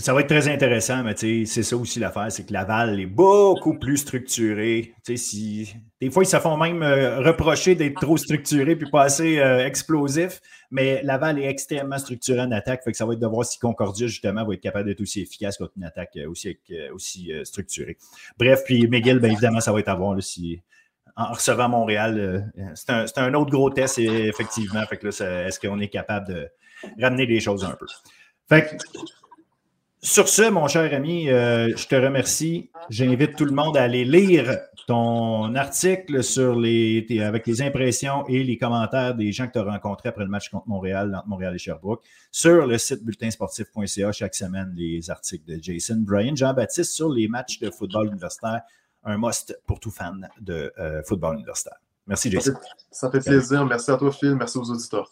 Ça va être très intéressant, mais c'est ça aussi l'affaire, c'est que Laval est beaucoup plus structuré. Des fois, ils se font même euh, reprocher d'être trop structuré puis pas assez euh, explosif, mais Laval est extrêmement structuré en attaque, fait que ça va être de voir si Concordia, justement, va être capable d'être aussi efficace contre une attaque euh, aussi, aussi structurée. Bref, puis McGill, bien évidemment, ça va être à voir en recevant Montréal. c'est un, un, autre gros test, effectivement. Fait que est-ce qu'on est capable de ramener les choses un peu? Fait que, sur ce, mon cher ami, euh, je te remercie. J'invite tout le monde à aller lire ton article avec les impressions et les commentaires des gens que tu as rencontrés après le match contre Montréal, entre Montréal et Sherbrooke, sur le site bulletinsportif.ca chaque semaine, les articles de Jason Bryan, Jean-Baptiste sur les matchs de football universitaire, un must pour tout fan de euh, football universitaire. Merci, Jason. Ça fait plaisir. Merci à toi, Phil. Merci aux auditeurs.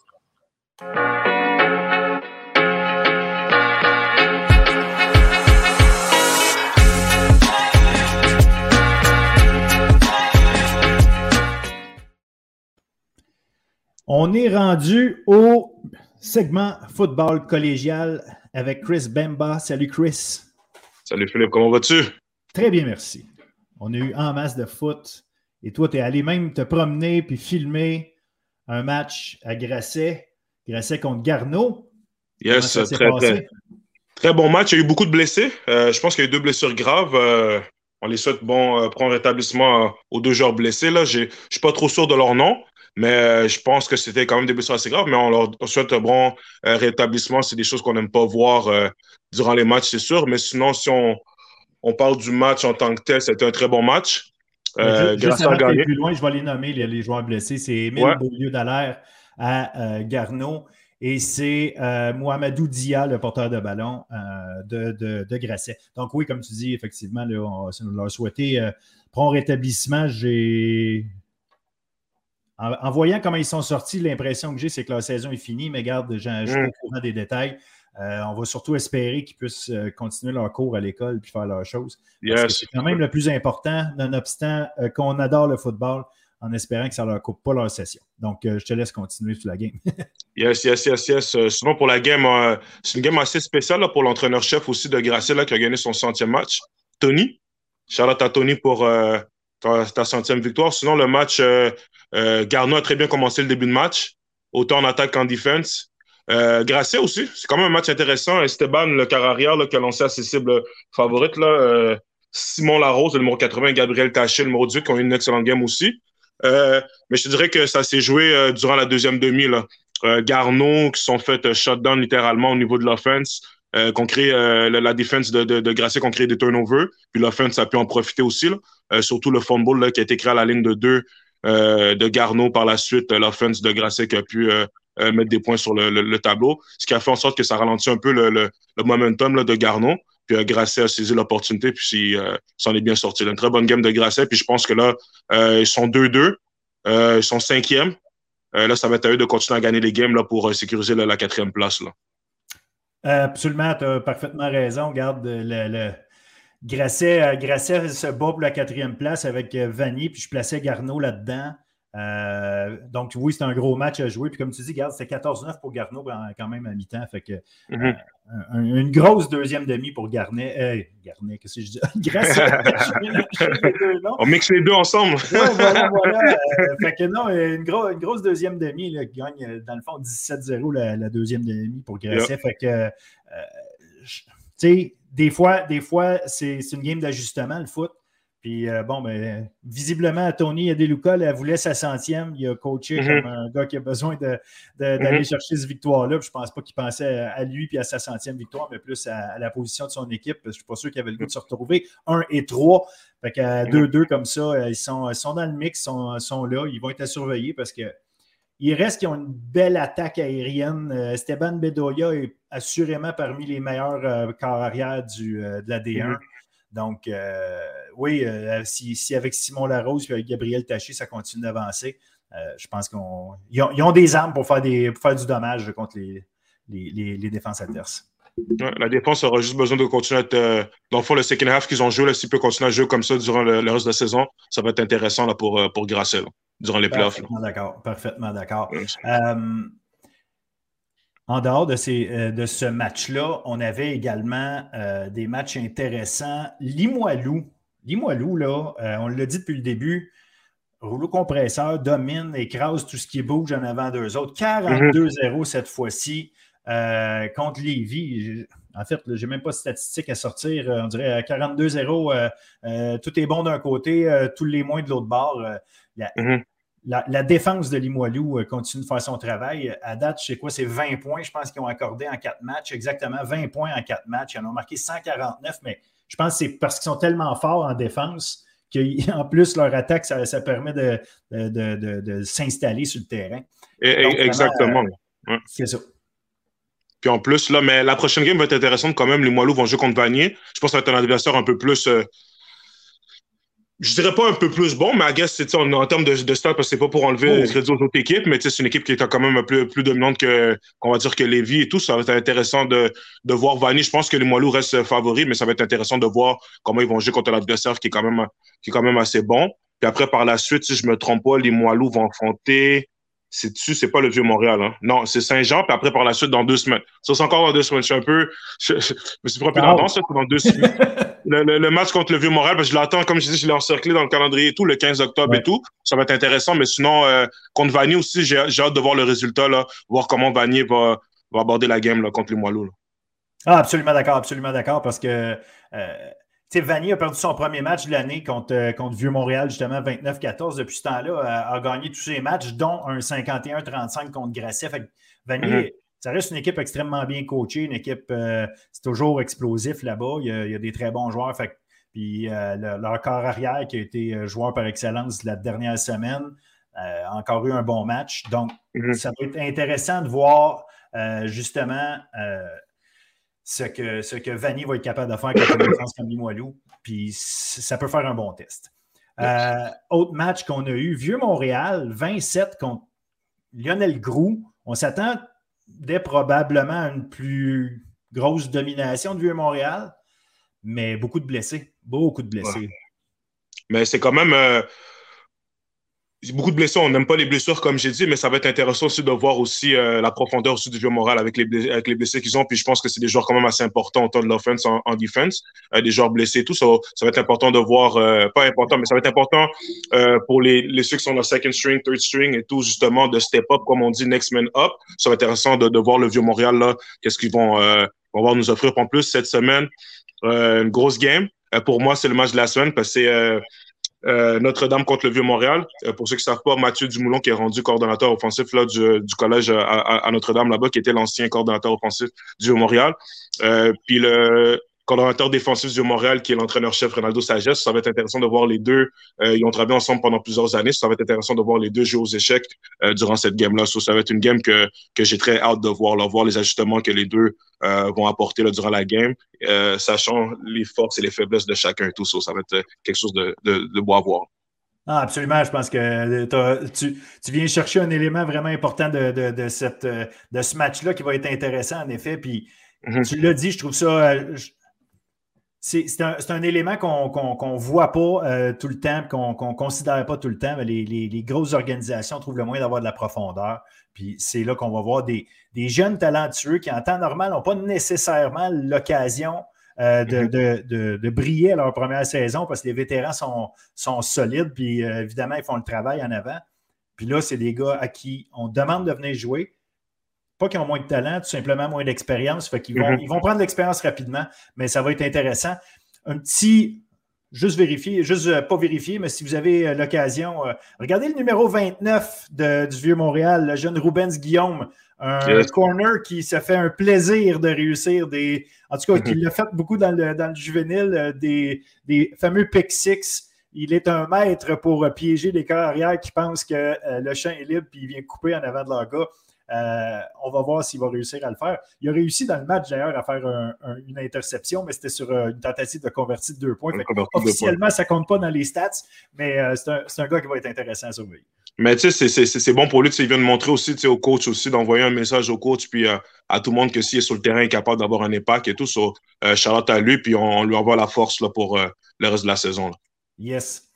On est rendu au segment football collégial avec Chris Bemba. Salut Chris. Salut Philippe, comment vas-tu? Très bien, merci. On a eu en masse de foot. Et toi, tu es allé même te promener puis filmer un match à Grasset. Grasset contre Garneau. Yes, très, très, très, bon match. Il y a eu beaucoup de blessés. Euh, je pense qu'il y a eu deux blessures graves. Euh, on les souhaite bon, euh, prendre rétablissement aux deux joueurs blessés. Là. Je ne suis pas trop sûr de leur nom. Mais euh, je pense que c'était quand même des blessures assez graves. Mais on leur souhaite un bon euh, rétablissement. C'est des choses qu'on n'aime pas voir euh, durant les matchs, c'est sûr. Mais sinon, si on, on, parle du match en tant que tel, c'était un très bon match. Euh, juste avant plus loin, je vais les nommer, les, joueurs blessés. C'est Émile Beaulieu-Dallaire à Garneau et c'est Mohamedou Dia, le porteur de ballon de, de, Grasset. Donc oui, comme tu dis, effectivement, on, leur souhaiter prompt rétablissement. J'ai en, voyant comment ils sont sortis, l'impression que j'ai, c'est que leur saison est finie, mais garde, je suis mm. au courant des détails. Euh, on va surtout espérer qu'ils puissent euh, continuer leur cours à l'école et faire leurs choses. C'est quand même le plus important, nonobstant euh, qu'on adore le football, en espérant que ça ne leur coupe pas leur session. Donc, je te laisse continuer sur la game. yes, yes, yes, yes. souvent pour la game, c'est une game assez spéciale pour l'entraîneur-chef aussi de Gracien qui a gagné son centième match. Tony, Charlotte à Tony pour ta, centième victoire. Sinon, le match, Garneau a très bien commencé le début de match, autant en attaque qu'en défense. Euh, Grasset aussi, c'est quand même un match intéressant. Esteban, le carrière qui a lancé à ses cibles favorites. Là, euh, Simon Larose, le numéro 80, Gabriel Taché, le numéro 18, qui ont eu une excellente game aussi. Euh, mais je te dirais que ça s'est joué euh, durant la deuxième demi. Là. Euh, Garneau qui sont fait shutdown littéralement au niveau de l'offense, qu'on crée la, défense de, Grasset, qu'on crée des turnovers. Puis l'offense a pu en profiter aussi. Là. surtout le fumble qui a été créé à la ligne de deux de Garneau par la suite. L'offense de Grasset qui a pu euh, mettre des points sur le, tableau, ce qui a fait en sorte que ça ralentit un peu le, momentum de Garneau. Puis euh, Grasset a saisi l'opportunité, puis euh, s'en est bien sorti. Une très bonne game de Grasset, puis je pense que là, ils sont 2-2, ils sont cinquième. là, ça va être à eux de continuer à gagner les games là, pour sécuriser la quatrième place. Absolument, tu as parfaitement raison. Regarde, le, Grasset, Grasset se bat pour la quatrième place avec Vanny, puis je plaçais Garneau là-dedans. Euh, donc, oui, c'est un gros match à jouer. Puis, comme tu dis, regarde, c'était 14-9 pour Garneau quand même à mi-temps. Fait que mm-hmm. euh, une grosse deuxième demi pour Garnet. Euh, Garnet, qu'est-ce que je dis? Grâce On mixe les deux ensemble. voilà, voilà. fait que non, une, grosse deuxième demi qui gagne, dans le fond, 17-0 la, deuxième demi pour Grasset. Fait que, tu sais, des fois, des fois c'est une game d'ajustement, le foot. Puis euh, bon, ben, visiblement, Tony Adeluca, elle voulait sa centième. Il a coaché mhm. comme un gars qui a besoin d'aller mhm. chercher cette victoire-là. Je ne pense pas qu'il pensait à lui et à sa centième victoire, mais plus à, la position de son équipe. Je ne suis pas sûr qu'il avait le goût de se retrouver. Un et trois. Fait qu'à mhm. deux-deux comme ça, euh, ils sont, sont dans le mix, sont, sont là. Ils vont être à surveiller parce que il reste qu'ils ont une belle attaque aérienne. Euh, Esteban Bedoya est assurément parmi les meilleurs euh, corps arrière du, de la D1. Donc, euh, oui, euh, si, avec Simon Larose et avec Gabriel Taché, ça continue d'avancer, euh, je pense qu'ils ont, des armes pour faire, des, faire du dommage contre les, les, défenses adverses. la défense aura juste besoin de continuer à être. dans le fond, le second half qu'ils ont joué, s'ils peuvent continuer à jouer comme ça durant le, reste de la saison, ça va être intéressant là, pour, pour Grasset durant les playoffs. Parfaitement d'accord. Parfaitement d'accord. En dehors de, ces, euh, de ce match-là, on avait également euh, des matchs intéressants. Limoilou, Limoilou, là, euh, on l'a dit depuis le début, rouleau compresseur domine, écrase tout ce qui bouge en avant d'eux autres. 42-0 mhm. cette fois-ci contre Lévis. En fait, je n'ai même pas de statistiques à sortir. On dirait 42-0, tout est bon d'un côté, tous les moins de l'autre bord. Mhm la, défense de Limoilou euh, continue de faire son travail. À date, je sais quoi, c'est 20 points, je pense qu'ils ont accordé en quatre matchs. Exactement, 20 points en quatre matchs. Ils en ont marqué 149, mais je pense que c'est parce qu'ils sont tellement forts en défense qu'en plus, leur attaque, ça, permet de, s'installer sur le terrain. exactement. Euh, c'est ça. Puis en plus, là, mais la prochaine game va être intéressante quand même. Les Moilous vont jouer contre Vanier. Je pense que ça va être un adversaire un peu plus euh, je dirais pas un peu plus bon, mais I guess, c'est en, en termes de, de stats, parce que c'est pas pour enlever oh. le crédit aux autres équipes, mais c'est une équipe qui est quand même un peu plus dominante que, qu'on va dire que Lévis et tout. Ça va être intéressant de, de voir Vanny. Je pense que les Moilous restent favoris, mais ça va être intéressant de voir comment ils vont jouer contre l'adversaire qui est quand même, qui est quand même assez bon. Puis après, par la suite, si je me trompe pas, les Moilous vont affronter c'est dessus, c'est pas le Vieux-Montréal. Hein? Non, c'est Saint-Jean, puis après, par la suite, dans deux semaines. Ça, c'est encore dans deux semaines. Je suis un peu. Je, me suis pris un peu ça, dans deux semaines. le, match contre le Vieux-Montréal, parce que je l'attends, comme je dis, je l'ai encerclé dans le calendrier et tout, le 15 octobre et tout. Ça va être intéressant, mais sinon, euh, contre Vanier aussi, j'ai hâte de voir le résultat, là, voir comment Vanier va, va aborder la game là, contre les Moiloux. Ah, absolument d'accord, absolument d'accord, parce que. Euh, sais, Vanny a perdu son premier match de l'année contre, euh, contre Vieux-Montréal, justement, 29-14. Depuis ce temps-là, a, a, gagné tous ses matchs, dont un 51-35 contre Grasset. Fait Vanny, mm-hmm. ça reste une équipe extrêmement bien coachée, une équipe, euh, c'est toujours explosif là-bas. Il, y a des très bons joueurs. Fait, puis euh, leur corps arrière qui a été joueur par excellence la dernière semaine, encore eu un bon match. Donc, mm-hmm. ça va être intéressant de voir justement ce que, ce que Vanny va être capable de faire contre une défense comme Limoilou. Puis ça peut faire un bon test. Euh, autre match qu'on a eu, Vieux-Montréal, 27 contre Lionel Groux. On s'attendait probablement à une plus grosse domination de Vieux-Montréal, mais beaucoup de blessés. Beaucoup de blessés. Mais c'est quand même. Euh, beaucoup de blessures. On n'aime pas les blessures, comme j'ai dit, mais ça va être intéressant aussi de voir aussi euh, la profondeur aussi du vieux moral avec les, blessés, avec les blessés qu'ils ont. Puis je pense que c'est des joueurs quand même assez importants autant de l'offense en, en defense, euh, des joueurs blessés et tout. Ça, ça va être important de voir, euh, pas important, mais ça va être important pour les, les ceux qui sont dans second string, third string et tout, justement, de step up, comme on dit, next man up. Ça va être intéressant de, de voir le vieux Montréal, là, qu'est-ce qu'ils vont, vont voir nous offrir en plus cette semaine. une grosse game. pour moi, c'est le match de la semaine parce que c'est euh, Notre-Dame contre le Vieux-Montréal. Euh, pour ceux qui savent pas, Mathieu Dumoulin, qui est rendu coordonnateur offensif là, du, du collège à, à Notre-Dame là-bas, qui était l'ancien coordonnateur offensif du Vieux-Montréal. Euh, puis le, coordonnateur défensif du Montréal, qui est l'entraîneur-chef Ronaldo Sagesse. Ça va être intéressant de voir les deux. Euh, ils ont travaillé ensemble pendant plusieurs années. Ça va être intéressant de voir les deux jouer aux échecs euh, durant cette game-là. ça va être une game que, que j'ai très hâte de voir, là, voir les ajustements que les deux euh, vont apporter là, durant la game, sachant les forces et les faiblesses de chacun et tout. ça va être quelque chose de, de, de beau à voir. Ah, absolument. Je pense que tu, tu, viens chercher un élément vraiment important de, de, de cette, de ce match-là qui va être intéressant, en effet. Puis, mm-hmm. tu l'as dit, je trouve ça c'est un, élément qu'on ne voit pas euh, tout le temps, qu'on ne considère pas tout le temps. Mais les, grosses organisations trouvent le moyen d'avoir de la profondeur. Puis c'est là qu'on va voir des, jeunes talentueux qui, en temps normal, n'ont pas nécessairement l'occasion euh, mm-hmm. de, briller à leur première saison parce que les vétérans sont, sont solides. Puis euh, évidemment, ils font le travail en avant. Puis là, c'est des gars à qui on demande de venir jouer pas qu'ils ont moins de talent, tout simplement moins d'expérience. Fait qu'ils vont, mhm. ils vont prendre l'expérience rapidement, mais ça va être intéressant. Un petit, juste vérifier, juste euh, pas vérifier, mais si vous avez euh, l'occasion, euh, regardez le numéro 29 du Vieux-Montréal, le jeune Rubens Guillaume, un corner qui se fait un plaisir de réussir des. En tout cas, qui mhm. l'a fait beaucoup dans le, dans le juvénile, des, des fameux pick six. Il est un maître pour piéger les carrières qui pensent que le champ est libre puis il vient couper en avant de leur gars. Euh, on va voir s'il va réussir à le faire. Il a réussi dans le match d'ailleurs à faire une interception, mais c'était sur euh, une tentative de convertir de deux points. officiellement, ça ne compte pas dans les stats, mais euh, c'est un, gars qui va être intéressant à surveiller. Mais tu sais, c'est bon pour lui. Il vient de montrer aussi au coach aussi, d'envoyer un message au coach, puis à tout le monde que s'il est sur le terrain, il est capable d'avoir un impact et tout. So, Charlotte à lui, puis on, lui envoie la force là, pour le reste de la saison. Yes.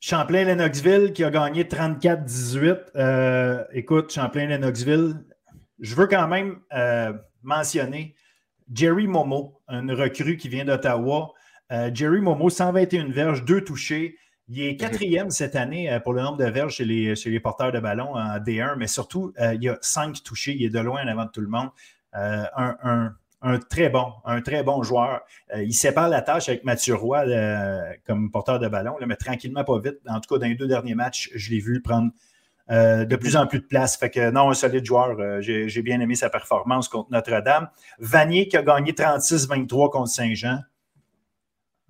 Champlain-Lennoxville qui a gagné 34-18. Euh, écoute, Champlain-Lennoxville, je veux quand même euh, mentionner Jerry Momo, un recrue qui vient d'Ottawa. Euh, Jerry Momo, 121 verges, deux touchés. Il est quatrième cette année pour le nombre de verges chez les, porteurs de ballon en D1, mais surtout, il y a cinq touchés. Il est de loin en avant de tout le monde. un, un très bon, un très bon joueur. Euh, il sépare la tâche avec Mathieu Roy euh, comme porteur de ballon, mais tranquillement, pas vite. En tout cas, dans les deux derniers matchs, je l'ai vu prendre euh, de plus en plus de place. Fait que non, un solide joueur. J'ai bien aimé sa performance contre Notre-Dame. Vanier qui a gagné 36-23 contre Saint-Jean.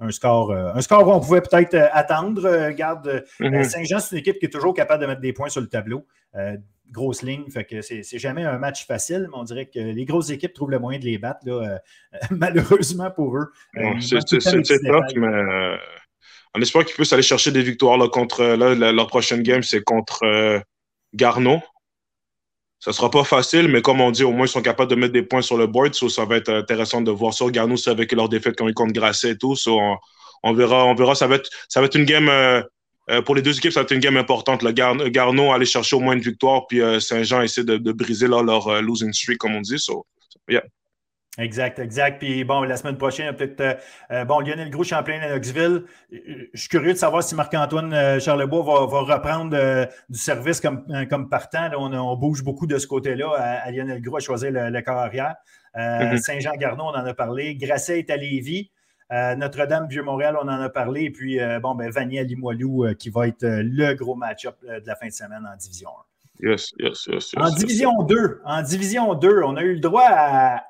Un score, un score qu'on pouvait peut-être attendre. Regarde, mm-hmm. Saint-Jean, c'est une équipe qui est toujours capable de mettre des points sur le tableau grosse ligne. Fait que c'est, jamais un match facile, mais on dirait que les grosses équipes trouvent le moyen de les battre, là, euh, malheureusement pour eux. Euh, c'est, top, mais euh, on espère qu'ils puissent aller chercher des victoires là, contre là, leur prochaine game, c'est contre Garneau. Ça ne sera pas facile, mais comme on dit, au moins ils sont capables de mettre des points sur le board. ça va être intéressant de voir ça. Garneau, c'est avec leur défaite quand ils contre Grasset et tout. on, verra, on verra. Ça va être, ça va être une game euh, pour les deux équipes, ça a été une game importante. Le Garneau allait chercher au moins une victoire, puis euh, Saint-Jean essaie de, briser leur euh, losing streak, comme on dit. Exact, exact. Puis bon, la semaine prochaine, peut-être bon, Lionel Gros, Champlain à Knoxville. Je suis curieux de savoir si Marc-Antoine Charlebois va, reprendre du service comme, comme partant. on, bouge beaucoup de ce côté-là. À, Lionel Gros à choisir le, le corps arrière. Mm-hmm. Saint-Jean-Garneau, on en a parlé. Grasset est à Lévis. Euh, Notre-Dame, Vieux-Montréal, on en a parlé. Et puis, euh, bon, ben, Vanier Limoilou, euh, qui va être le gros match-up de la fin de semaine en Division 1. Yes, yes, yes, en Division 2, en Division 2, on a eu le droit à,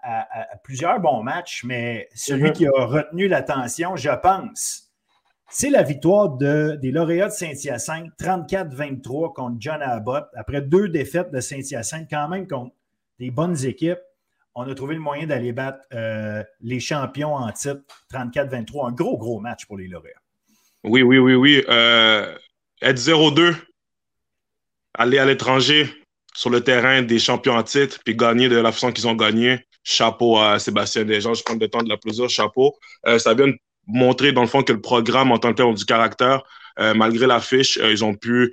plusieurs bons matchs, mais celui mm-hmm. qui a retenu l'attention, je pense, C'est la victoire de, des lauréats de Saint-Hyacinthe, 34-23 contre John Abbott. Après deux défaites de Saint-Hyacinthe, quand même contre des bonnes équipes, on a trouvé le moyen d'aller battre euh, les champions en titre 34-23. Un gros, gros match pour les lauréats. Oui, oui, oui, oui. Euh, être 0-2, aller à l'étranger sur le terrain des champions en titre, puis gagner de la façon qu'ils ont gagné. Chapeau à Sébastien Desjans. Je prends le temps de l'applaudir. Chapeau. Euh, ça vient montrer, dans le fond, que le programme en tant que tel a du caractère. Malgré l'affiche, ils ont pu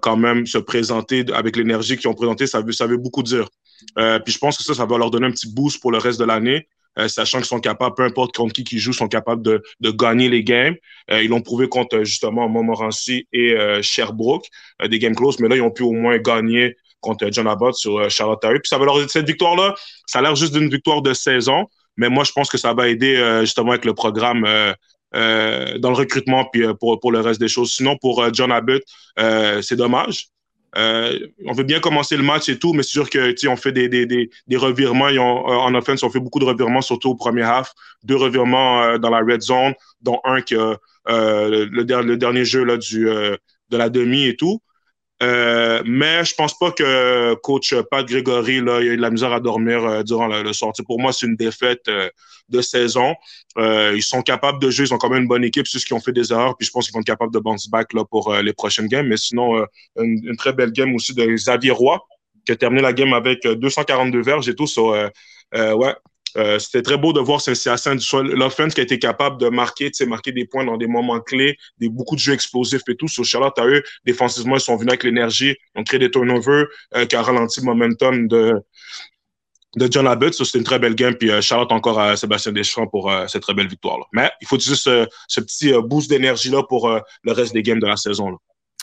quand même se présenter avec l'énergie qu'ils ont présenté. Ça ça veut beaucoup dire. Puis je pense que ça, ça va leur donner un petit boost pour le reste de l'année. Euh, sachant qu'ils sont capables, peu importe contre qui qui joue, sont capables de, de gagner les games. Euh, ils l'ont prouvé contre justement Montmorency et euh, Sherbrooke, des games close, mais là, ils ont pu au moins gagner contre John Abbott sur Charlotte Puis ça va leur cette victoire-là, ça a l'air juste d'une victoire de saison, mais moi, je pense que ça va aider justement avec le programme dans le recrutement puis pour, pour le reste des choses. Sinon, pour John Abbott, c'est dommage. Euh, on veut bien commencer le match et tout, mais c'est sûr que on fait des, des, des, des revirements. Euh, en offense, on fait beaucoup de revirements, surtout au premier half. Deux revirements euh, dans la red zone, dont un qui le, le, dernier jeu là, du, de la demi et tout. Euh, mais je pense pas que coach Pat Grégory là, il a eu de la misère à dormir euh, durant le, le sortie. Pour moi, c'est une défaite euh, de saison. ils sont capables de jouer, ils ont quand même une bonne équipe, c'est ce qu'ils ont fait des erreurs, puis je pense qu'ils vont être capables de bounce back là, pour les prochaines games. Mais sinon, une, une, très belle game aussi de Xavier Roy, qui a terminé la game avec 242 verges et tout. So, ouais, euh, c'était très beau de voir Saint-Hyacinthe, l'offense qui a été capable de marquer, marquer des points dans des moments clés, des beaucoup de jeux explosifs et tout. Sur Charlotte, à eux, défensivement, ils sont venus avec l'énergie, ont créé des turnovers euh, qui a ralenti le momentum de, de John Abbott. C'était une très belle game. Puis euh, Charlotte encore à Sébastien Deschamps pour cette très belle victoire-là. Mais il faut juste ce petit boost d'énergie-là pour le reste des games de la saison. Là.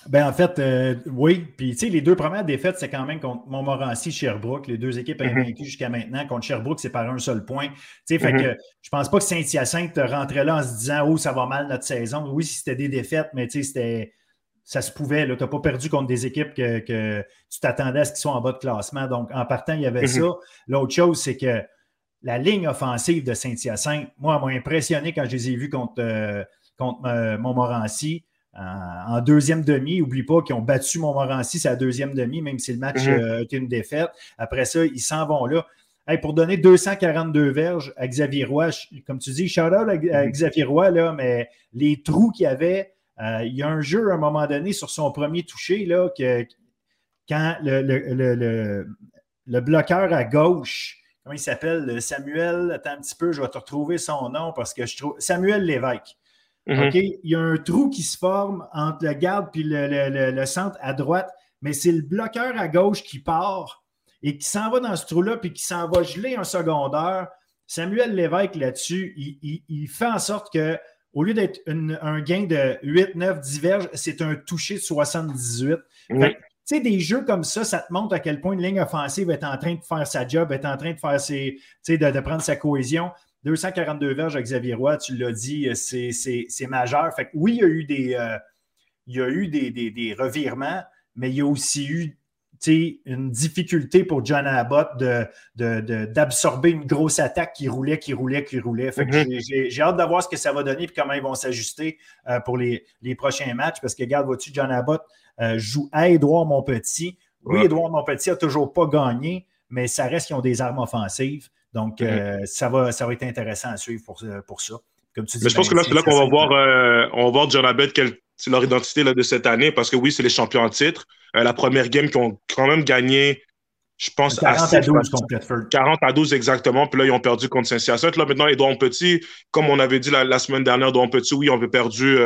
Ben, en fait, euh, oui. Puis, tu sais, les deux premières défaites, c'est quand même contre Montmorency, Sherbrooke. Les deux équipes mm jusqu'à maintenant. Contre Sherbrooke, c'est par un seul point. Tu sais, fait mhm. que je pense pas que Saint-Hyacinthe rentrait là en se disant, oh, ça va mal notre saison. Oui, c'était des défaites, mais tu sais, c'était. Ça se pouvait. Tu n'as pas perdu contre des équipes que, que tu t'attendais à ce qu'ils soient en bas de classement. Donc, en partant, il y avait mhm. ça. L'autre chose, c'est que la ligne offensive de Saint-Hyacinthe, moi, m'a impressionné quand je les ai vus contre, euh, contre euh, Montmorency en deuxième demi. N'oublie pas qu'ils ont battu Montmorency, c'est la deuxième demi, même si le match mhm. euh, a été une défaite. Après ça, ils s'en vont là. pour donner 242 verges à Xavier Roy, comme tu dis, shout out à, mhm. Xavier Roy, là, mais les trous qu'il y avait, euh, il y a un jeu à un moment donné sur son premier toucher, là, que quand le, le, le bloqueur à gauche, comment il s'appelle, Samuel, attends un petit peu, je vais te retrouver son nom parce que je trouve. Samuel Lévesque. Mhm. Il y a un trou qui se forme entre le garde et le, centre à droite, mais c'est le bloqueur à gauche qui part et qui s'en va dans ce trou-là puis qui s'en va geler un secondaire. Samuel Lévesque, là-dessus, il, fait en sorte que au lieu d'être un gain de 8, 9, 10 verges, c'est un toucher de 78. Tu sais, des jeux comme ça, ça te montre à quel point une ligne offensive est en train de faire sa job, est en train de faire ses, de, de prendre sa cohésion. 242 verges à Xavier Roy, tu l'as dit, euh, c'est majeur. Fait que oui, il y a eu des, euh, il y a eu des, des, revirements, mais il y a aussi eu une difficulté pour John Abbott d'absorber de, une grosse attaque qui roulait, qui roulait, qui roulait. Fait mm-hmm. j'ai hâte de voir ce que ça va donner et comment ils vont s'ajuster euh, pour les, les, prochains matchs. Parce que, regarde, vois-tu, John Abbott joue à Édouard Montpetit. Oui, Édouard Montpetit n'a toujours pas gagné, mais ça reste qu'ils ont des armes offensives. Donc, mhm. euh, ça, va, ça va être intéressant à suivre pour, euh, pour ça. Comme tu dis, Mais je pense ben, que là, c'est là qu'on va voir, euh, on va voir John Abbott, quelle c'est leur identité là, de cette année, parce que oui, c'est les champions en titre. la première game qui ont quand même gagné, je pense, 40 à 12 contre 40 à 12 exactement. Puis là, ils ont perdu contre Saint-Hyacinthe. Là, maintenant, Edouard Petit, comme on avait dit la, semaine dernière, Edouard Petit, oui, on avait perdu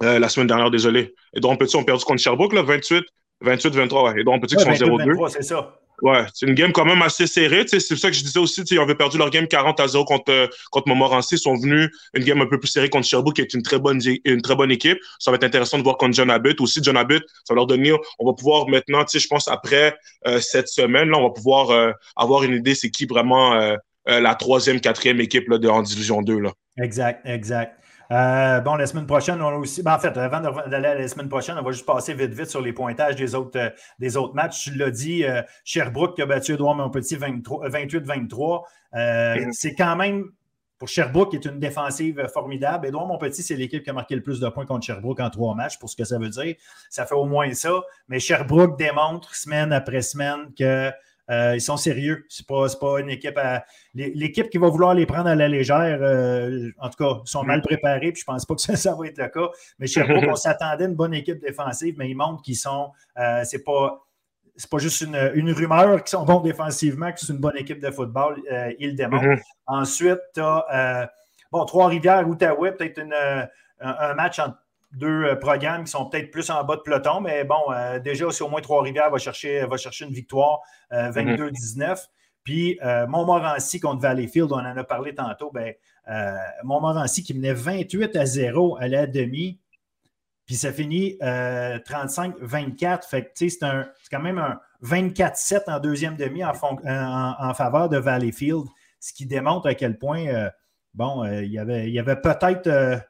la semaine dernière, désolé. Edouard Petit ont perdu contre Sherbrooke, là, 28, 28, 23. Ouais. Edouard Petit qui sont 0-2. C'est ça. Ouais, c'est une game quand même assez serrée. C'est ça que je disais aussi. Ils avaient perdu leur game 40 à 0 contre, euh, contre Montmorency. Ils sont venus une game un peu plus serrée contre Sherbrooke, qui est une très bonne, une très bonne équipe. Ça va être intéressant de voir contre John Abbott. Aussi, John Abbott, ça va leur donner. On va pouvoir maintenant, je pense, après euh, cette semaine, là, on va pouvoir euh, avoir une idée c'est qui vraiment la troisième, quatrième équipe là, de, en Division 2. Là. Exact, exact. Euh, bon, la semaine prochaine, on a aussi. Ben, en fait, avant d'aller la semaine prochaine, on va juste passer vite, vite sur les pointages des autres, euh, des autres matchs. Tu l'as dit, euh, Sherbrooke qui a battu Edouard Montpetit 28-23. Mm-hmm. C'est quand même pour Sherbrooke, qui est une défensive formidable. Edouard Monpetit, c'est l'équipe qui a marqué le plus de points contre Sherbrooke en trois matchs, pour ce que ça veut dire. Ça fait au moins ça. Mais Sherbrooke démontre semaine après semaine qu'ils euh, sont sérieux. Ce n'est pas, pas, une équipe à. L'équipe qui va vouloir les prendre à la légère, euh, en tout cas, sont mal préparés, puis je ne pense pas que ça, va être le cas. Mais Sherbrooke, on s'attendait à une bonne équipe défensive, mais ils montrent qu'ils sont. Euh, c'est pas c'est pas juste une, rumeur qu'ils sont bons défensivement, que c'est une bonne équipe de football. Euh, ils le démontrent. Mm-hmm. Ensuite, tu as bon, Trois-Rivières, Outaouais, peut-être euh, un, match entre deux programmes qui sont peut-être plus en bas de peloton, mais bon, déjà, si au moins Trois-Rivières va chercher, va chercher une victoire 22-19. Mm-hmm. Puis Montmorency contre Valleyfield, on en a parlé tantôt. Ben, Montmorency qui menait 28 à 0 à la demi, puis ça finit 35-24. Euh, fait que, c'est quand même un 24-7 en deuxième demi en, en, faveur de Valleyfield, ce qui démontre à quel point, euh, bon, euh, il y avait, y avait peut-être.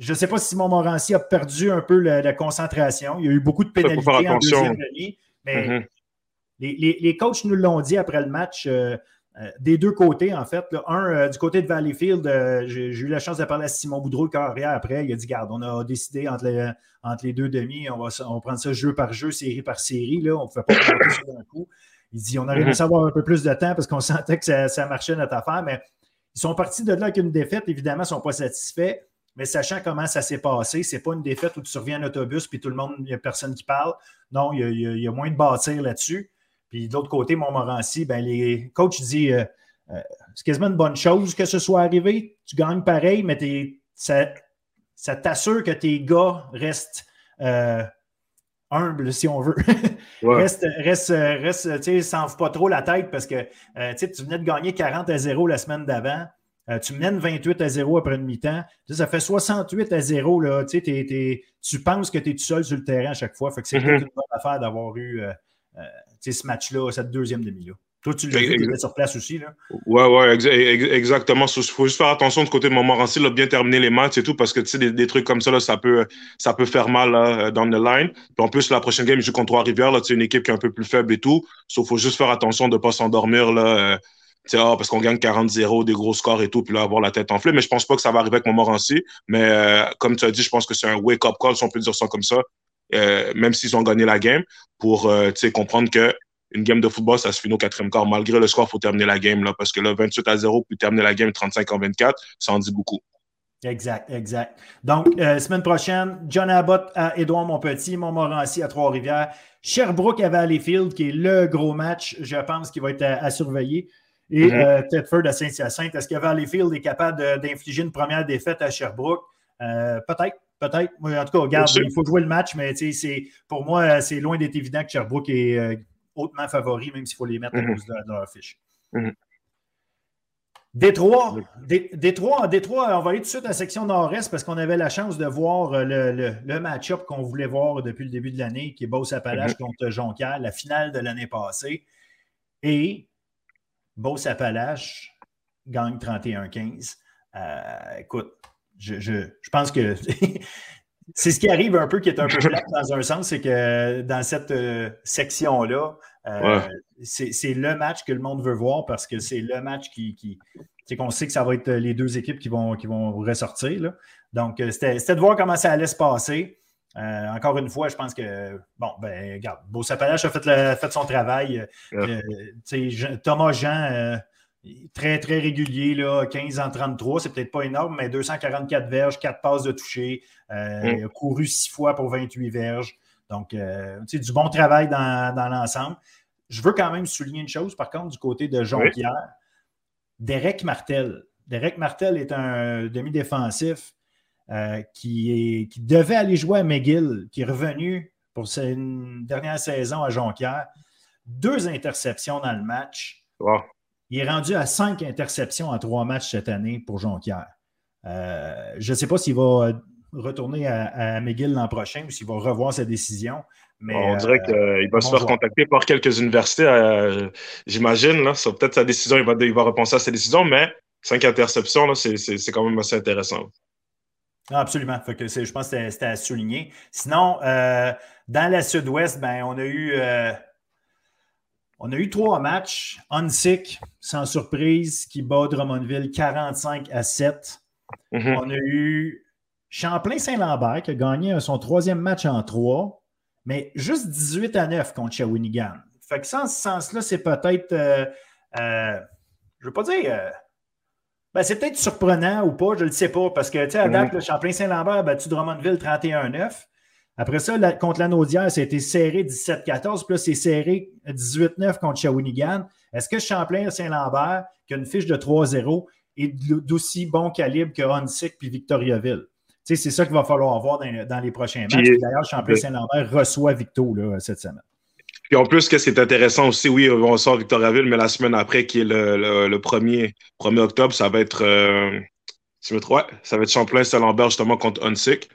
Je ne sais pas si Montmorency a perdu un peu la, concentration. Il y a eu beaucoup de pénalités en deuxième demi. Mais mm-hmm. les, les, coachs nous l'ont dit après le match. Euh, des deux côtés, en fait. Un, euh, du côté de Valleyfield, euh, j'ai eu la chance de parler à Simon Boudreau, carrière, après. Il a dit Garde, on a décidé entre les, entre les deux demi, on va, on prendre ça jeu par jeu, série par série. Là. On ne fait pas ça d'un coup. Il dit On aurait aimé mhm. savoir un peu plus de temps parce qu'on sentait que ça, marchait notre affaire. Mais ils sont partis de là avec une défaite. Évidemment, ils ne sont pas satisfaits. Mais sachant comment ça s'est passé, ce n'est pas une défaite où tu reviens en autobus puis tout le monde, il n'y a personne qui parle. Non, il y a moins de bâtir là-dessus. Puis de l'autre côté, Montmorency, ben, les coachs disent euh, euh, c'est quasiment une bonne chose que ce soit arrivé. Tu gagnes pareil, mais ça, ça t'assure que tes gars restent euh, humbles, si on veut. reste, reste, reste tu sais, s'en pas trop la tête parce que tu venais de gagner 40 à 0 la semaine d'avant. Tu mènes 28 à 0 après une mi-temps. Ça fait 68 à 0. Là, tu penses que tu es tout seul sur le terrain à chaque fois. Fait que c'est mm-hmm. une bonne affaire d'avoir eu ce match-là, cette deuxième demi-là. Toi, tu l'as vu, sur place aussi. Là. Ouais, ouais, exactement. Il faut juste faire attention de côté de Montmorency, là, bien terminer les matchs et tout, parce que sais, des, trucs comme ça, là, ça, peut, ça peut faire mal là, dans le line. Puis en plus, la prochaine game, je joue contre Trois-Rivières. C'est une équipe qui est un peu plus faible et tout. Qu'il faut juste faire attention de ne pas s'endormir. là. Ah, parce qu'on gagne 40-0, des gros scores et tout, puis là, avoir la tête enflée. Mais je pense pas que ça va arriver avec Montmorency. Mais euh, comme tu as dit, je pense que c'est un wake-up call, si on peut dire ça comme ça. Euh, même s'ils ont gagné la game, pour euh, comprendre que une game de football, ça se finit au quatrième quart. Malgré le score, il faut terminer la game, là, parce que là, 28 à 0, puis terminer la game 35 en 24, ça en dit beaucoup. Exact, exact. Donc, semaine prochaine, John Abbott à Édouard Montpetit, Montmorency à Trois-Rivières, Sherbrooke à Valleyfield, qui est le gros match, je pense, qui va être à, surveiller. Et mm Tedford à Saint-Hyacinthe. Est-ce que Valleyfield est capable d'infliger une première défaite à Sherbrooke? peut-être, Peut-être. En tout cas, regarde, il faut jouer le match, mais pour moi, c'est loin d'être évident que Sherbrooke est euh, hautement favori, même s'il faut les mettre à mhm. cause de, leur fiche. Mhm. Détroit. Détroit, Détroit, on va aller tout de suite à la section nord-est parce qu'on avait la chance de voir euh, le, le, match-up qu'on voulait voir depuis le début de l'année, qui est Beauce-Appalaches mhm. contre Jonquière, la finale de l'année passée. Et Beauce-Appalaches gagne 31-15. Euh, écoute, je, pense que c'est ce qui arrive un peu qui est un peu plat dans un sens, c'est que dans cette euh, section-là, euh, c'est le match que le monde veut voir parce que c'est le match qui. qui c'est qu'on sait que ça va être les deux équipes qui vont, qui vont ressortir. Donc, c'était de voir comment ça allait se passer. Encore une fois, je pense que, bon, ben, regarde, Beau Sapalache a fait, fait son travail. Thomas Jean très, très régulier, là, 15 en 33, c'est peut-être pas énorme, mais 244 verges, 4 passes de toucher, euh, mm. couru 6 fois pour 28 verges. Donc, euh, du bon travail dans, l'ensemble. Je veux quand même souligner une chose, par contre, du côté de Jonquière. Derek Martel. Derek Martel est un demi-défensif euh, qui, est, qui devait aller jouer à McGill, qui est revenu pour une dernière saison à Jonquière. Deux interceptions dans le match. Il est rendu à cinq interceptions en trois matchs cette année pour Jonquière. Euh, je ne sais pas s'il va retourner à, McGill l'an prochain ou s'il va revoir sa décision. Mais, on dirait euh, qu'il va se faire contacter par quelques universités, euh, j'imagine. Peut-être sa décision, il va, il va repenser à sa décision, mais cinq interceptions, c'est quand même assez intéressant. Ah, absolument. que je pense que c'était à souligner. Sinon, dans la sud-ouest, ben, on a eu On a eu trois matchs. Unsick, sans surprise, qui bat Drummondville 45 à 7. Mm-hmm. On a eu Champlain-Saint-Lambert qui a gagné son troisième match en trois, mais juste 18 à 9 contre Shawinigan. Fait que en ce sens-là, c'est peut-être, euh, euh, je ne veux pas dire, euh, ben, c'est peut-être surprenant ou pas, je ne le sais pas, parce que, tu sais, à date, le Champlain-Saint-Lambert a battu Drummondville 31-9. Après ça, contre la Naudière, ça a été serré 17-14, puis là, c'est serré 18-9 contre Shawinigan. Est-ce que Champlain-Saint-Lambert, qui a une fiche de 3-0, est d'aussi bon calibre que Hunsick puis Victoriaville? c'est ça qu'il va falloir voir dans, les prochains matchs. D'ailleurs, Champlain-Saint-Lambert reçoit Victo cette semaine. Puis en plus, qu'est-ce qui est intéressant aussi, oui, on sort Victoriaville, mais la semaine après, qui est le, le, 1er, octobre, ça va être, euh, ça va être Champlain-Saint-Lambert justement contre Hunsick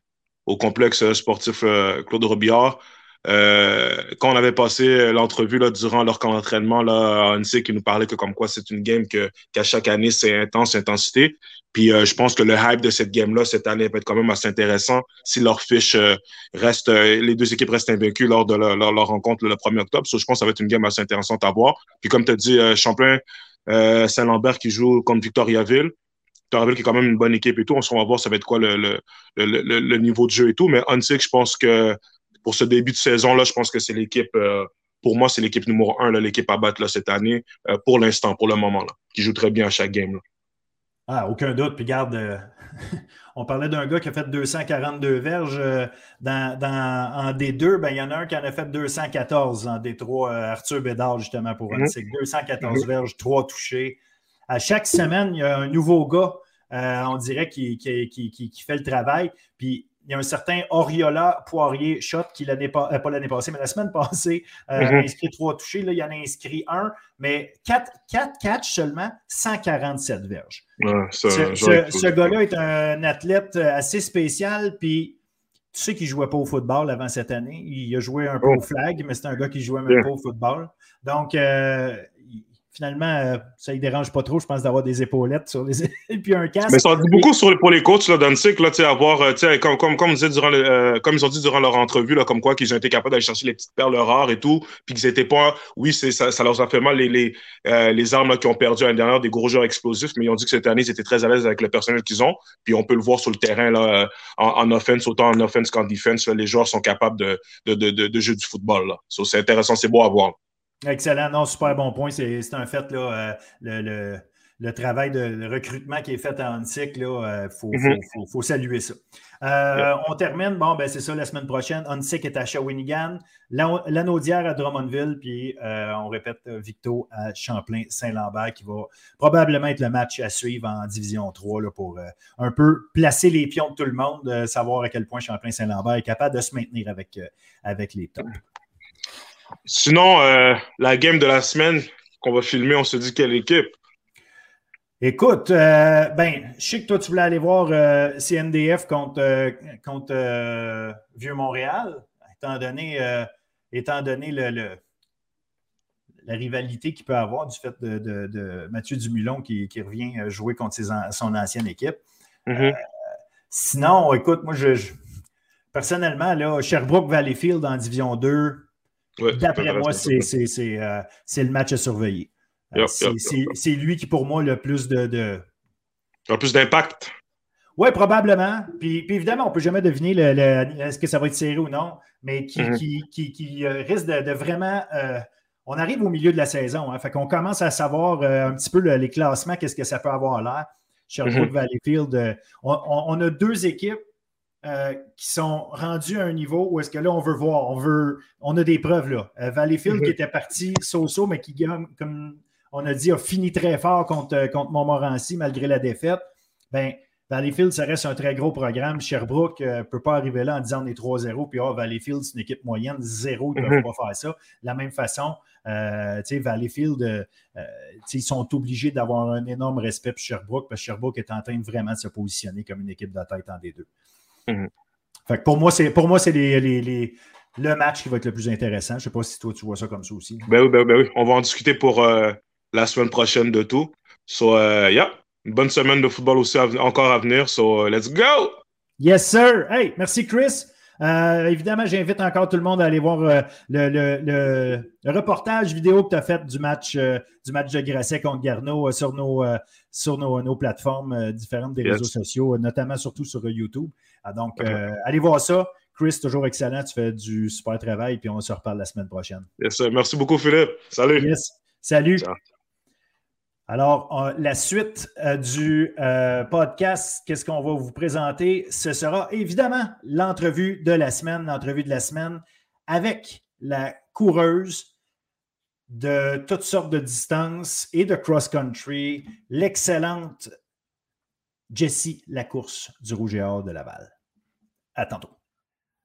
au complexe sportif euh, Claude Robillard. Euh, quand on avait passé l'entrevue là, durant leur camp d'entraînement, là, Hunsick, il nous parlait que comme quoi c'est une game que, qu'à chaque année, c'est intense, intensité. Puis euh, je pense que le hype de cette game-là cette année va être quand même assez intéressant si leur fiche euh, reste, euh, les deux équipes restent invaincues lors de leur, rencontre le 1er octobre. So, je pense que ça va être une game assez intéressante à voir. Puis comme tu as dit, Champlain, Saint-Lambert qui joue contre Victoriaville. Victoriaville qui est quand même une bonne équipe et tout. On va voir ça va être quoi le, le, le, niveau de jeu et tout. Mais Hunsick, je pense que pour ce début de saison-là, je pense que c'est l'équipe pour moi, c'est l'équipe numéro un, l'équipe à battre là, cette année, pour l'instant, pour le moment, là, qui joue très bien à chaque game. Là. Ah, aucun doute. Puis garde, euh, on parlait d'un gars qui a fait 242 verges euh, dans, en D2. Ben, il y en a un qui en a fait 214 en D3, euh, Arthur Bédard, justement, pour un 214 mhm. verges, 3 touchés. À chaque semaine, il y a un nouveau gars, on dirait, qui, qui, qui, fait le travail. Puis il y a un certain Oriola Poirier Shot qui l'année pas, euh, pas l'année passée, mais la semaine passée euh, a mhm. inscrit trois touchés. Là, il y en a inscrit un, mais quatre, quatre catchs seulement, 147 verges. ce, gars-là est un athlète assez spécial, puis tu sais qu'il ne jouait pas au football avant cette année. Il a joué un peu au oh. flag, mais c'est un gars qui jouait même pas au football. Donc, euh, finalement, euh, ça ne dérange pas trop, je pense, d'avoir des épaulettes sur les et puis un casque. Mais ça dit beaucoup sur, pour les coachs là, cycle, là, avoir, euh, comme, comme, comme, durant euh, comme ils ont dit durant leur entrevue, là, comme quoi qu'ils ont été capables d'aller chercher les petites perles rares et tout, puis qu'ils n'étaient pas, oui, ça, ça leur a fait mal les, les, les armes qui ont perdu l'année dernière, des gros joueurs explosifs, mais ils ont dit que cette année, ils étaient très à l'aise avec le personnel qu'ils ont, puis on peut le voir sur le terrain, là, en, offense, autant en offense qu'en defense, les joueurs sont capables de, de, de, de, jouer du football. Là. c'est intéressant, c'est beau à voir. Excellent. Non, super bon point. C'est un fait, là, euh, le, travail de recrutement qui est fait à Hansik, il euh, mm-hmm. faut, saluer ça. Euh, on termine, bon, ben c'est ça, la semaine prochaine. Hansik est à Shawinigan, Lanaudière à Drummondville, puis on répète Victo à Champlain-Saint-Lambert, qui va probablement être le match à suivre en Division 3 là, pour un peu placer les pions de tout le monde, savoir à quel point Champlain-Saint-Lambert est capable de se maintenir avec, avec les tops. Sinon, euh, la game de la semaine qu'on va filmer, on se dit quelle équipe? Écoute, euh, ben, je sais que toi, tu voulais aller voir euh, CNDF contre, contre Vieux-Montréal, étant donné, étant donné le, la rivalité qu'il peut avoir du fait de, Mathieu Dumulon qui, revient jouer contre son ancienne équipe. Mm-hmm. sinon, écoute, moi, je, personnellement, là, Sherbrooke Valleyfield en Division 2, D'après moi, euh, c'est le match à surveiller. Euh, c'est lui qui, pour moi, le plus de. de... Le plus d'impact. Oui, probablement. Puis, évidemment, on ne peut jamais deviner est-ce que ça va être serré ou non, mais qui, mm-hmm. euh, risque de, vraiment. on arrive au milieu de la saison. Hein, fait qu'on commence à savoir un petit peu les classements, qu'est-ce que ça peut avoir l'air. Sherbrooke mm-hmm. Valleyfield. on, a deux équipes euh, qui sont rendus à un niveau où est-ce que là, on veut voir, on veut, on a des preuves là. Euh, Valleyfield qui mhm. était parti so-so, mais qui, comme on a dit, a fini très fort contre, euh, contre Montmorency malgré la défaite. Ben, Valleyfield, ça reste un très gros programme. Sherbrooke ne peut pas arriver là en disant on est 3-0, puis oh, Valleyfield, c'est une équipe moyenne, 0, ils ne peuvent mhm. pas faire ça. De la même façon, euh, Valleyfield, ils sont obligés d'avoir un énorme respect pour Sherbrooke, parce que Sherbrooke est en train vraiment de se positionner comme une équipe de tête en D2. Mhm. pour moi, c'est pour moi, c'est le match qui va être le plus intéressant. Je ne sais pas si toi tu vois ça comme ça aussi. Ben oui, ben, ben oui. On va en discuter pour euh, la semaine prochaine de tout. So uh, yeah, une bonne semaine de football aussi encore à venir. So uh, let's go! Yes, sir. Hey, merci Chris. Euh, évidemment, j'invite encore tout le monde à aller voir euh, le, reportage vidéo que tu as fait du match, du match de Grasset contre Garneau sur nos, sur nos, plateformes différentes des réseaux sociaux, notamment surtout sur YouTube. Ah, donc, allez voir ça. Chris, toujours excellent. Tu fais du super travail, puis on se reparle la semaine prochaine. Merci beaucoup, Philippe. Salut. Salut. Alors, la suite euh, du euh, podcast, qu'est-ce qu'on va vous présenter? Ce sera évidemment l'entrevue de la semaine, l'entrevue de la semaine avec la coureuse de toutes sortes de distances et de cross-country, l'excellente Jessie Lacourse du Rouge et Or de Laval. À tantôt.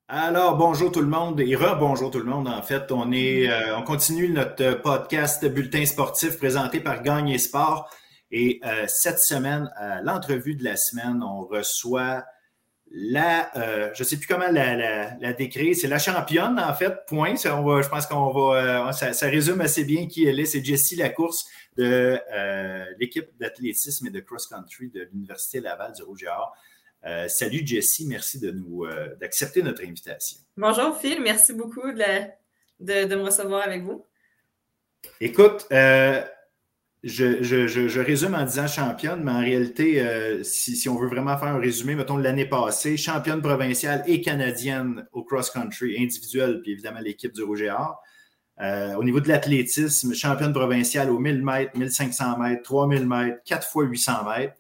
Alors, bonjour tout le monde et re-bonjour tout le monde. En fait, on est, euh, on continue notre podcast bulletin sportif présenté par Gagne Sport. Et euh, cette semaine, à l'entrevue de la semaine, on reçoit la, euh, je ne sais plus comment la, la, décrire, c'est la championne en fait, point. on va, je pense qu'on va, ça, ça, résume assez bien qui elle est. C'est Jessie Lacourse de l'équipe d'athlétisme et de cross-country de l'Université Laval du Rouge et. Euh, salut Jessie, merci de nous euh, d'accepter notre invitation. Bonjour Phil, merci beaucoup de, de, me recevoir avec vous. Écoute, euh, je, résume en disant championne, mais en réalité, si, on veut vraiment faire un résumé, mettons l'année passée, championne provinciale et canadienne au cross-country individuel, puis évidemment l'équipe du Rouge et Or. au niveau de l'athlétisme, championne provinciale au 1000 mètres, 1500 mètres, 3000 mètres, 4 fois 800 mètres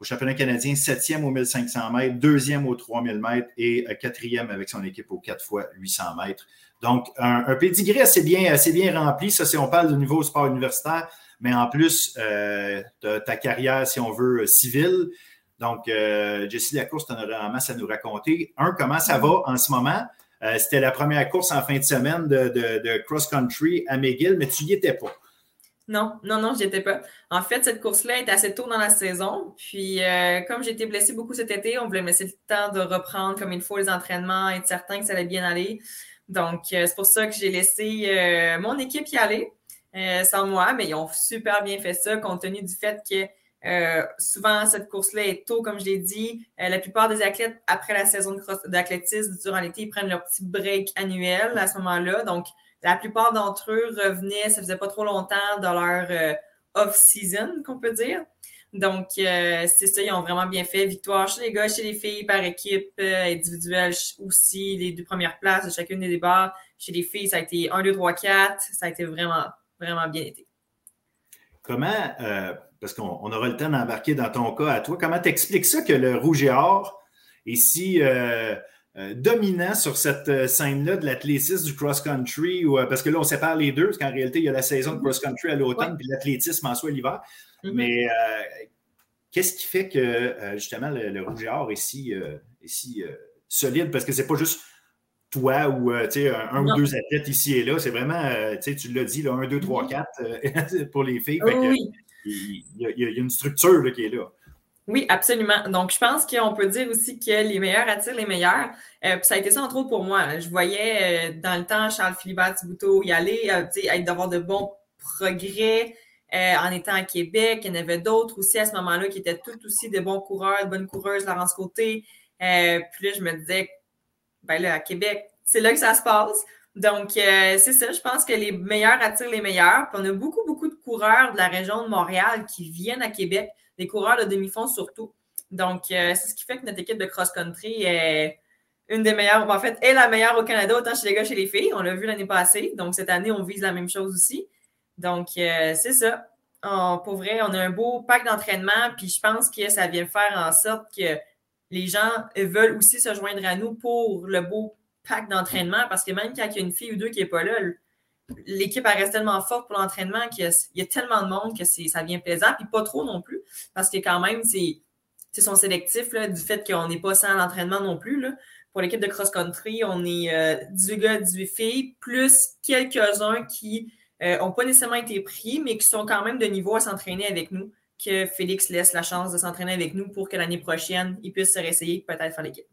au championnat canadien, septième au 1500 mètres, deuxième au 3000 mètres et euh, quatrième avec son équipe au 4 fois 800 mètres. Donc, un, un pédigré assez bien, assez bien rempli. Ça, si on parle du niveau sport universitaire, mais en plus, euh, ta carrière, si on veut, civile. Donc, euh, Jessie Lacourse, tu en aurais en masse à nous raconter. Un, comment ça va en ce moment? Euh, c'était la première course en fin de semaine de, de, de cross-country à McGill, mais tu n'y étais pas. Non, non, non, j'y étais pas. En fait, cette course-là est assez tôt dans la saison. Puis, euh, comme j'ai été blessée beaucoup cet été, on voulait me laisser le temps de reprendre comme il faut les entraînements, être certain que ça allait bien aller. Donc, euh, c'est pour ça que j'ai laissé euh, mon équipe y aller sans moi, mais ils ont super bien fait ça, compte tenu du fait que souvent, cette course-là est tôt, comme je l'ai dit. la plupart des athlètes, après la saison d'athlétisme durant l'été, ils prennent leur petit break annuel à ce moment-là. Donc, la plupart d'entre eux revenaient, ça faisait pas trop longtemps, dans leur euh, off-season, qu'on peut dire. Donc, euh, c'est ça, ils ont vraiment bien fait. Victoire chez les gars, chez les filles, par équipe, euh, individuelle aussi, les deux premières places de chacune des débats. Chez les filles, ça a été 1, 2, 3, 4. Ça a été vraiment, vraiment bien été. Comment, parce qu'on aura le temps d'embarquer dans ton cas à toi, comment t'expliques ça que le rouge et or, ici, euh, dominant sur cette euh, scène-là de l'athlétisme, du cross-country, euh, parce que là, on sépare les deux, parce qu'en réalité, il y a la saison de cross-country à l'automne, puis l'athlétisme en soi l'hiver. Mm-hmm. Mais qu'est-ce qui fait que, justement, le, rouge et or est si, solide? Parce que c'est pas juste toi ou un, un ou deux athlètes ici et là, c'est vraiment, tu l'as dit, là, un, deux, trois, mm-hmm. quatre pour les filles. il, y a, une structure qui est là. Oui, absolument. Donc, je pense qu'on peut dire aussi que les meilleurs attirent les meilleurs. Euh, puis ça a été ça, entre autres, pour moi. Je voyais euh, dans le temps Charles-Philibert Thibouteau y aller, euh, d'avoir de bons progrès en étant à Québec. Il y en avait d'autres aussi à ce moment-là qui étaient tous aussi de bons coureurs, de bonnes coureuses, Laurence Côté. puis là, je me disais, ben là, à Québec, c'est là que ça se passe. Donc, c'est ça, je pense que les meilleurs attirent les meilleurs. Puis on a beaucoup, beaucoup de coureurs de la région de Montréal qui viennent à Québec des coureurs de demi-fond surtout. Donc, euh, c'est ce qui fait que notre équipe de cross-country est une des meilleures, en fait, est la meilleure au Canada, autant chez les gars chez les filles. On l'a vu l'année passée. Donc, cette année, on vise la même chose aussi. Donc, euh, c'est ça. pour vrai, on a un beau pack d'entraînement, puis je pense que ça vient faire en sorte que les gens veulent aussi se joindre à nous pour le beau pack d'entraînement, parce que même quand il y a une fille ou deux qui n'est pas là, l'équipe reste tellement forte pour l'entraînement qu'il y, a tellement de monde que ça devient plaisant, puis pas trop non plus, parce que quand même, c'est son sélectif du fait qu'on n'est pas sans l'entraînement non plus. Pour l'équipe de cross-country, on est euh, 18 gars, 18 filles, plus quelques-uns qui n'ont euh, pas nécessairement été pris, mais qui sont quand même de niveau à s'entraîner avec nous, que Félix laisse la chance de s'entraîner avec nous pour que l'année prochaine, il puisse se réessayer peut-être faire l'équipe.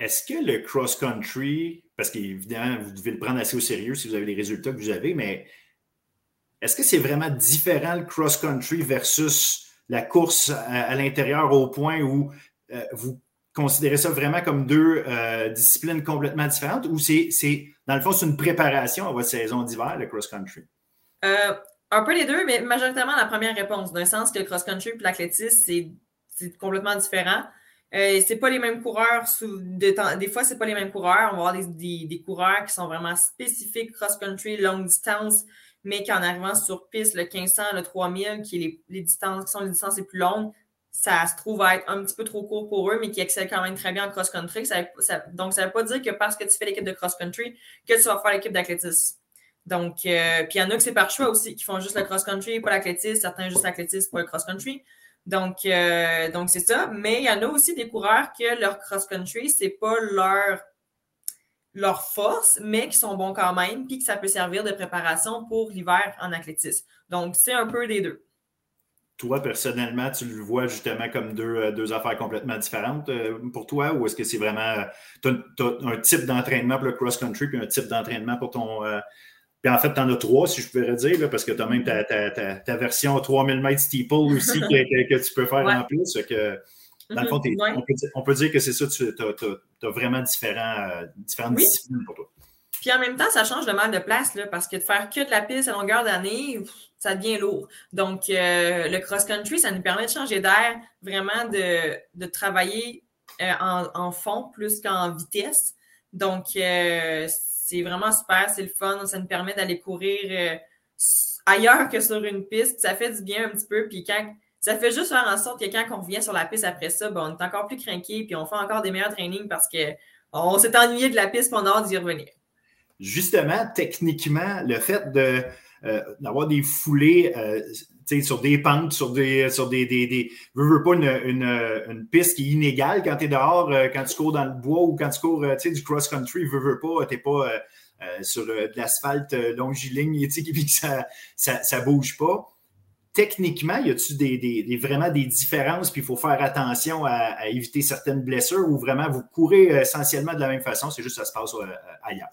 Est-ce que le cross-country, parce qu'évidemment, vous devez le prendre assez au sérieux si vous avez les résultats que vous avez, mais est-ce que c'est vraiment différent le cross-country versus la course à, l'intérieur au point où euh, vous considérer ça vraiment comme deux disciplines complètement différentes ou c'est, dans le fond, c'est une préparation à votre saison d'hiver, le cross-country? un peu les deux, mais majoritairement la première réponse, d'un sens que le cross-country et l'athlétisme, c'est complètement différent. Euh, c'est pas les mêmes coureurs. Sous, de des fois, c'est pas les mêmes coureurs. On va avoir des, coureurs qui sont vraiment spécifiques cross-country, longue distance, mais qu'en arrivant sur piste, le 1500, le 3000, qui, les, distances, qui sont les distances les plus longues, ça se trouve à être un petit peu trop court pour eux, mais qui excellent quand même très bien en cross-country. Donc, ça ne veut pas dire que parce que tu fais l'équipe de cross-country, que tu vas faire l'équipe d'athlétisme. Donc, euh, puis il y en a que c'est par choix aussi, qui font juste le cross-country, pas l'athlétisme, certains juste l'athlétisme, pas le cross-country. Donc, euh, donc c'est ça. Mais il y en a aussi des coureurs que leur cross-country, c'est pas leur, leur force, mais qui sont bons quand même, puis que ça peut servir de préparation pour l'hiver en athlétisme. Donc, c'est un peu des deux. Toi, personnellement, tu le vois justement comme deux, euh, deux affaires complètement différentes euh, pour toi, ou est-ce que c'est vraiment. Tu as, un type d'entraînement pour le cross-country, puis un type d'entraînement pour ton, puis en fait, tu en as trois, si je pourrais dire, là, parce que tu as même ta, ta, ta, version 3000 mètres steeple aussi que, que, tu peux faire en plus. Que, dans le fond, mm-hmm. on, peut dire, que c'est ça, tu as, vraiment différents, euh, différentes disciplines pour toi. Puis en même temps, ça change de mal de place, là, parce que de faire que de la piste à longueur d'année, ça devient lourd. Donc, euh, le cross-country, ça nous permet de changer d'air, vraiment de, de travailler euh, en, en, fond plus qu'en vitesse. Donc, c'est vraiment super, c'est le fun. Ça nous permet d'aller courir euh, ailleurs que sur une piste. Ça fait du bien un petit peu. Puis quand ça fait juste faire en sorte que quand on revient sur la piste après ça, on est encore plus craqué, puis on fait encore des meilleurs trainings parce qu'on s'est ennuyé de la piste pendant d'y revenir. Justement, techniquement, le fait euh, d'avoir des foulées euh, sur des pentes, sur des. Sur des, des, des veux, pas une, une, piste qui est inégale quand tu es dehors, euh, quand tu cours dans le bois ou quand tu cours du cross-country, veux, veux pas, tu n'es pas sur de l'asphalte longiligne, puis que ça, ça, ça bouge pas techniquement, y a-t-il des, des, vraiment des différences, puis il faut faire attention à, éviter certaines blessures ou vraiment vous courez essentiellement de la même façon, c'est juste que ça se passe ailleurs?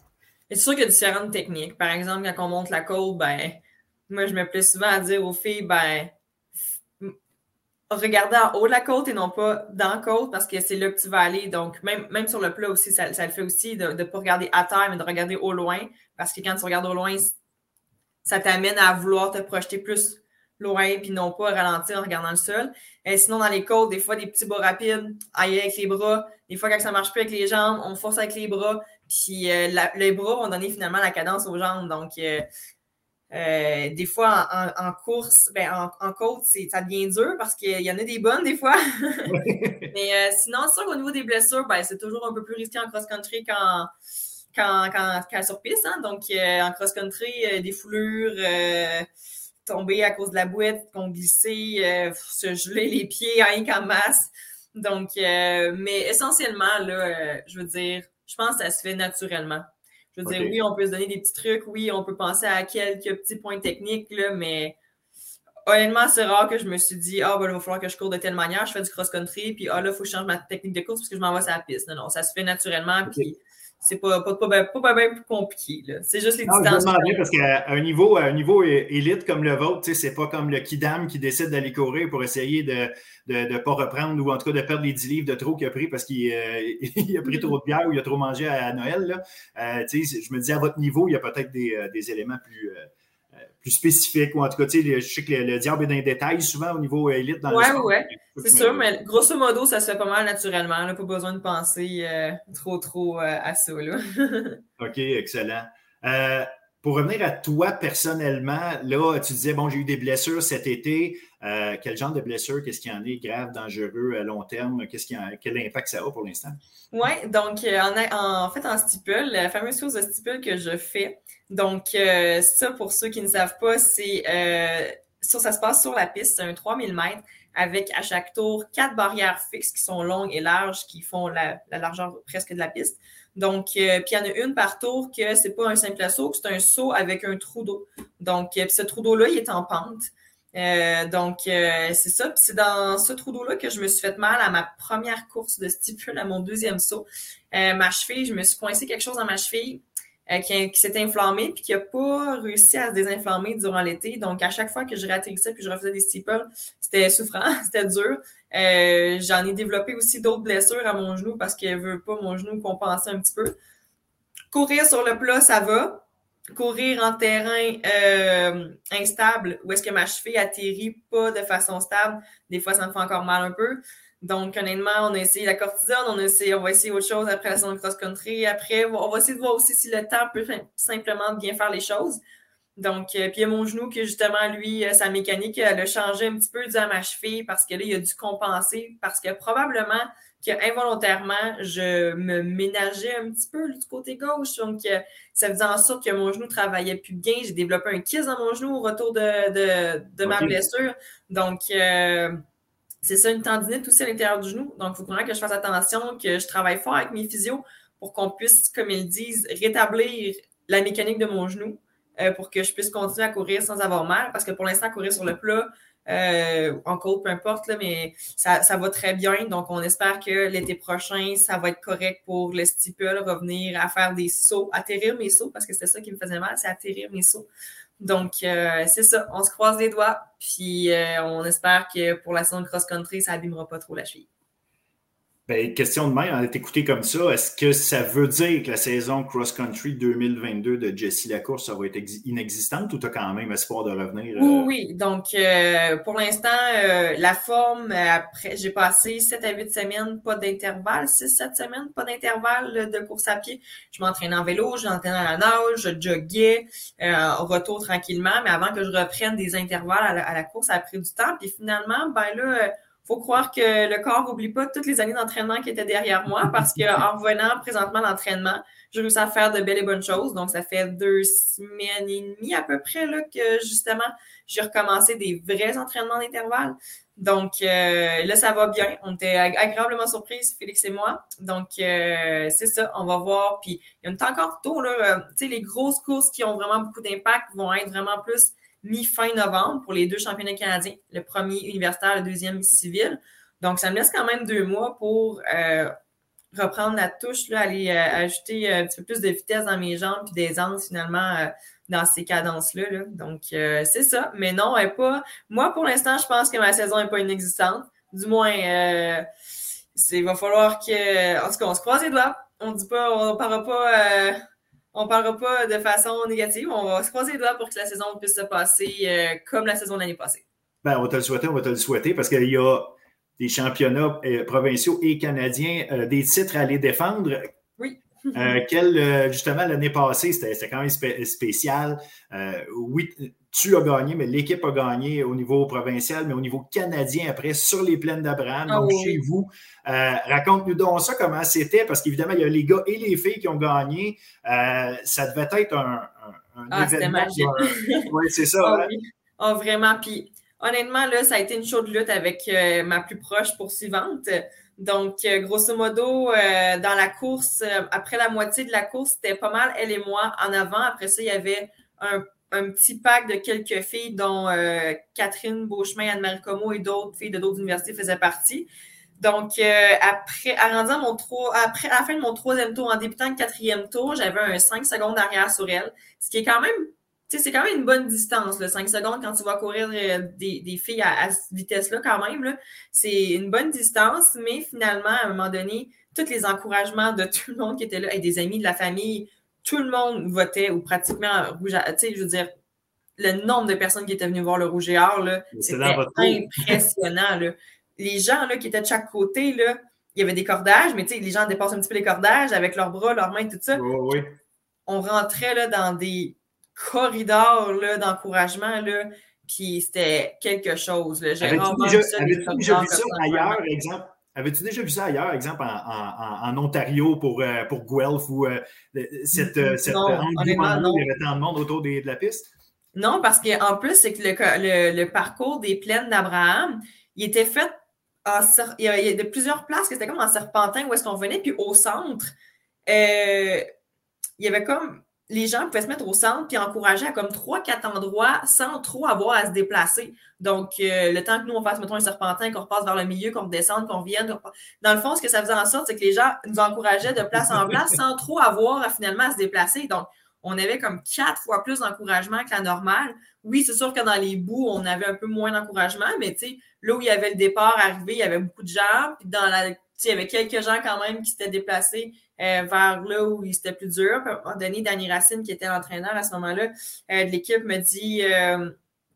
C'est sûr qu'il y a différentes techniques. Par exemple, quand on monte la côte, ben, moi, je me plais souvent à dire aux filles, ben, regardez en haut de la côte et non pas dans la côte parce que c'est là que tu vas aller. Donc, même, même sur le plat aussi, ça, le fait aussi de ne pas regarder à terre, mais de regarder au loin parce que quand tu regardes au loin, ça t'amène à vouloir te projeter plus loin puis non pas ralentir en regardant le sol. Et sinon, dans les côtes, des fois, des petits bras rapides, ailleurs avec les bras. Des fois, quand ça marche plus avec les jambes, on force avec les bras. Puis euh, les bras vont donner finalement la cadence aux jambes. Donc, euh, euh, des fois, en, course, ben, en, côte, ça devient dur parce qu'il y en a des bonnes des fois. Mais sinon, c'est sûr qu'au niveau des blessures, ben, c'est toujours un peu plus risqué en cross-country qu'en quand, sur piste. Hein. Donc, en cross-country, des foulures, tomber à cause de la boîte, qu'on glisser, se geler les pieds rien qu'en masse. Donc, mais essentiellement, là, je veux dire, je pense que ça se fait naturellement. Je veux dire, oui, on peut se donner des petits trucs, oui, on peut penser à quelques petits points techniques, là, mais honnêtement, c'est rare que je me suis dit, ah, ben, il va falloir que je cours de telle manière, je fais du cross-country, puis ah, là, il faut que je change ma technique de course parce que je m'en vais sur la piste. Non, non, ça se fait naturellement, puis c'est pas, pas, pas, pas, bien plus compliqué. C'est juste les distances. Je parce qu'à un niveau, à un niveau élite comme le vôtre, c'est pas comme le Kidam qui décide d'aller courir pour essayer de ne de, pas reprendre ou en tout cas de perdre les 10 livres de trop qu'il a pris parce qu'il euh, a pris trop de bière ou il a trop mangé à, Noël. Là. Euh, je me dis à votre niveau, il y a peut-être des, euh, des, éléments plus plus spécifique, ou en tout cas, tu sais, je sais que le, diable est dans les détails souvent au niveau élite dans ouais, le sport. Ouais, c'est sûr, mais grosso modo, ça se fait pas mal naturellement. Là, pas besoin de penser euh, trop, trop euh, à ça. Là. OK, excellent. Euh, pour revenir à toi personnellement, là, tu disais, bon, j'ai eu des blessures cet été. Quel genre de blessures, qu'est-ce qu'il y en est grave, dangereux à long terme? Qu'est-ce quel impact ça a pour l'instant? Oui, donc en, en, fait, en stipule, la fameuse chose de stipule que je fais, donc, euh, ça, pour ceux qui ne savent pas, c'est euh, ça, ça se passe sur la piste, c'est un 3000 mètres avec à chaque tour quatre barrières fixes qui sont longues et larges, qui font la, largeur presque de la piste. Donc, euh, puis il y en a une par tour que c'est pas un simple saut, c'est un saut avec un trou d'eau. Donc, ce trou d'eau-là, il est en pente. Donc, c'est ça. Puis c'est dans ce trou d'eau-là que je me suis fait mal à ma première course de stipule, à mon deuxième saut. ma cheville, je me suis coincé quelque chose dans ma cheville. Euh, qui, s'est inflammé puis qui n'a pas réussi à se désinflammer durant l'été. Donc, à chaque fois que je réatterrissais puis je refaisais des steeples, c'était souffrant, c'était dur. Euh, j'en ai développé aussi d'autres blessures à mon genou parce qu'elle veut pas mon genou compenser un petit peu. Courir sur le plat, ça va. Courir en terrain euh, instable, où est-ce que ma cheville atterrit pas de façon stable, des fois ça me fait encore mal un peu. Donc, honnêtement, on a essayé la cortisone, on, a essayé, on va essayer autre chose après la saison de cross-country. Après, on va essayer de voir aussi si le temps peut simplement bien faire les choses. Donc, euh, puis il y a mon genou que justement, lui, euh, sa mécanique, elle a changé un petit peu dû à ma cheville parce que là, il a dû compenser parce que probablement qu'involontairement, je me ménageais un petit peu du côté gauche. Donc, euh, ça faisait en sorte que mon genou travaillait plus bien. J'ai développé un kiss dans mon genou au retour de, de, de ma blessure. Donc, c'est ça, une tendinite aussi à l'intérieur du genou. Donc, il faut vraiment que je fasse attention, que je travaille fort avec mes physios pour qu'on puisse, comme ils disent, rétablir la mécanique de mon genou euh, pour que je puisse continuer à courir sans avoir mal. Parce que pour l'instant, courir sur le plat, euh, en côte, peu importe, là, mais ça, ça, va très bien. Donc, on espère que l'été prochain, ça va être correct pour le stipule, revenir à faire des sauts, atterrir mes sauts, parce que c'était ça qui me faisait mal, c'est atterrir mes sauts. Donc, euh, c'est ça. On se croise les doigts. Puis, euh, on espère que pour la saison cross-country, ça abîmera pas trop la cheville. Ben, question de main, on est écouté comme ça. Est-ce que ça veut dire que la saison cross-country 2022 de Jessie Lacourse, ça va être inexistante ou tu as quand même espoir de revenir? Oui, euh? oui. Donc, euh, pour l'instant, euh, la forme, après, j'ai passé 7 à 8 semaines, pas d'intervalle, 6-7 semaines, pas d'intervalle de course à pied. Je m'entraînais en vélo, je m'entraînais à la nage, je joguais, au retour tranquillement, mais avant que je reprenne des intervalles à la, à la course, ça a pris du temps. Puis finalement, ben là, faut croire que le corps n'oublie pas toutes les années d'entraînement qui étaient derrière moi parce qu'en revenant présentement d'entraînement, j'ai réussi à faire de belles et bonnes choses. Donc, ça fait deux semaines et demie à peu près là, que justement, j'ai recommencé des vrais entraînements d'intervalle. Donc, euh, là, ça va bien. On était agréablement surprise, Félix et moi. Donc, euh, c'est ça, on va voir. Puis, il y a encore tôt, là, euh, tu sais, les grosses courses qui ont vraiment beaucoup d'impact vont être vraiment plus mi-fin novembre pour les deux championnats canadiens, le premier universitaire, le deuxième civil. Donc, ça me laisse quand même deux mois pour euh, reprendre la touche, là, aller euh, ajouter un petit peu plus de vitesse dans mes jambes puis d'aisance finalement euh, dans ces cadences-là. Donc, c'est ça. Mais non, elle pas. Moi, pour l'instant, je pense que ma saison n'est pas inexistante. Du moins, il va falloir que. En tout cas, on se croise les doigts. On dit pas, on ne parlera pas on ne parlera pas de façon négative. On va se croiser les doigts pour que la saison puisse se passer euh, comme la saison de l'année passée. Ben, on va te le souhaiter, on va te le souhaiter parce qu'il y a des championnats euh, provinciaux et canadiens, euh, des titres à aller défendre. Oui. quel, justement, l'année passée, c'était quand même spécial. oui, tu as gagné, mais l'équipe a gagné au niveau provincial, mais au niveau canadien après, sur les plaines d'Abraham, ah donc chez vous. Euh, raconte-nous donc ça, comment c'était, parce qu'évidemment, il y a les gars et les filles qui ont gagné. Euh, ça devait être un, un, ah, événement. Oui, c'est ça. Oui. oh, vraiment. Puis honnêtement, là, ça a été une chaude lutte avec euh, ma plus proche poursuivante. Donc, grosso modo, dans la course, après la moitié de la course, c'était pas mal elle et moi en avant. Après ça, il y avait un un petit pack de quelques filles, dont euh, Catherine Beauchemin, Anne-Marie Como et d'autres filles de d'autres universités faisaient partie. Donc, euh, après, à, à la fin de mon troisième tour, en débutant le quatrième tour, j'avais un 5 secondes derrière sur elle, ce qui est quand même, tu sais, c'est quand même une bonne distance, le 5 secondes, quand tu vas courir euh, des, filles à, cette vitesse-là, quand même, c'est une bonne distance, mais finalement, à un moment donné, tous les encouragements de tout le monde qui était là, et des amis de la famille, tout le monde votait ou pratiquement rouge Tu sais, je veux dire, le nombre de personnes qui étaient venues voir le rouge et or, c'était impressionnant. Là. Les gens là, qui étaient de chaque côté, là, il y avait des cordages, mais tu sais, les gens dépassent un petit peu les cordages avec leurs bras, leurs mains, tout ça. On rentrait là, dans des corridors d'encouragement, là, puis c'était quelque chose. J'avais déjà, vu ça ailleurs, exemple? Avais-tu déjà vu ça ailleurs, exemple en, Ontario pour, euh, pour Guelph ou euh, cette, euh, cette non, non. il y avait tant de monde autour de la piste? Non, parce qu'en plus, c'est que le, le, parcours des plaines d'Abraham, il était fait en, il y a de plusieurs places que c'était comme en serpentin où est-ce qu'on venait, puis au centre, il y avait comme les gens pouvaient se mettre au centre puis encourager à comme trois, quatre endroits sans trop avoir à se déplacer. Donc, euh, le temps que nous, on fasse, mettons, un serpentin, qu'on repasse vers le milieu, qu'on redescende, qu'on vienne. Dans le fond, ce que ça faisait en sorte, c'est que les gens nous encourageaient de place en place sans trop avoir finalement à se déplacer. Donc, on avait comme quatre fois plus d'encouragement que la normale. Oui, c'est sûr que dans les bouts, on avait un peu moins d'encouragement, mais tu sais, là où il y avait le départ arrivé, il y avait beaucoup de gens. Dans la, il y avait quelques gens quand même qui s'étaient déplacés euh, vers là où c'était plus dur. À un moment donné, Danny Racine, qui était l'entraîneur à ce moment-là euh, de l'équipe, me dit euh,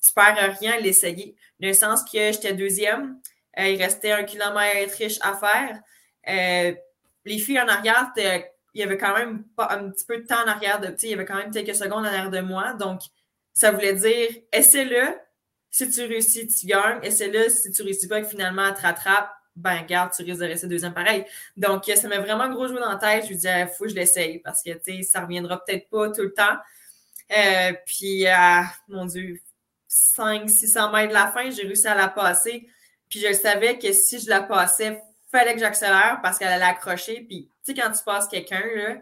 Tu perds rien à l'essayer. Dans le sens que j'étais deuxième, il restait un kilomètre riche à faire. les filles en arrière, il y avait quand même un petit peu de temps en arrière de, il y avait quand même quelques secondes en arrière de moi. Donc, ça voulait dire essaie-le. Si tu réussis, tu gagnes. Essaie-le. Si tu réussis pas, que finalement, tu te rattrapes, ben, garde, tu risques de rester deuxième pareil. Donc, ça m'a vraiment gros joué dans la tête. Je lui disais, faut que je l'essaye parce que, tu sais, ça reviendra peut-être pas tout le temps. Euh, puis, mon Dieu, 500, 600 mètres de la fin, j'ai réussi à la passer. Puis, je savais que si je la passais, fallait que j'accélère parce qu'elle allait accrocher. Puis, tu sais, quand tu passes quelqu'un, là,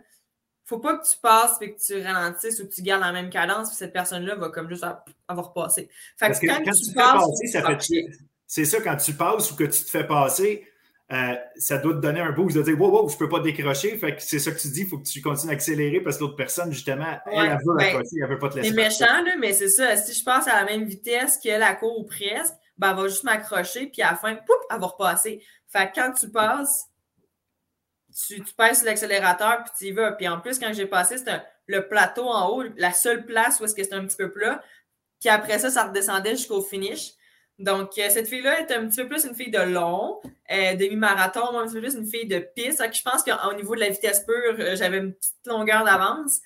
faut pas que tu passes et que tu ralentisses ou que tu gardes la même cadence, puis cette personne-là va comme juste avoir passé. Fait que, quand, tu, passes, ça fait c'est ça, quand tu passes ou que tu te fais passer, euh, ça doit te donner un boost de dire Wow, wow, je peux pas décrocher. Fait que c'est ça que tu dis, il faut que tu continues d'accélérer parce que l'autre personne, justement, elle, elle, veut ben, accrocher, elle veut pas te laisser. C'est méchant, là, mais c'est ça. Si je passe à la même vitesse que la cour ou presque, ben, elle va juste m'accrocher, puis à la fin, pouf, elle va repasser. Fait que quand tu passes, tu, tu pèses sur l'accélérateur, puis tu y vas. Puis en plus, quand j'ai passé, c'était le plateau en haut, la seule place où est-ce que c'était un petit peu plat. Puis après ça, ça redescendait jusqu'au finish. Donc, euh, cette fille-là est un petit peu plus une fille de long, euh, demi-marathon, un petit peu plus une fille de piste. Donc, je pense qu'au niveau de la vitesse pure, euh, j'avais une petite longueur d'avance.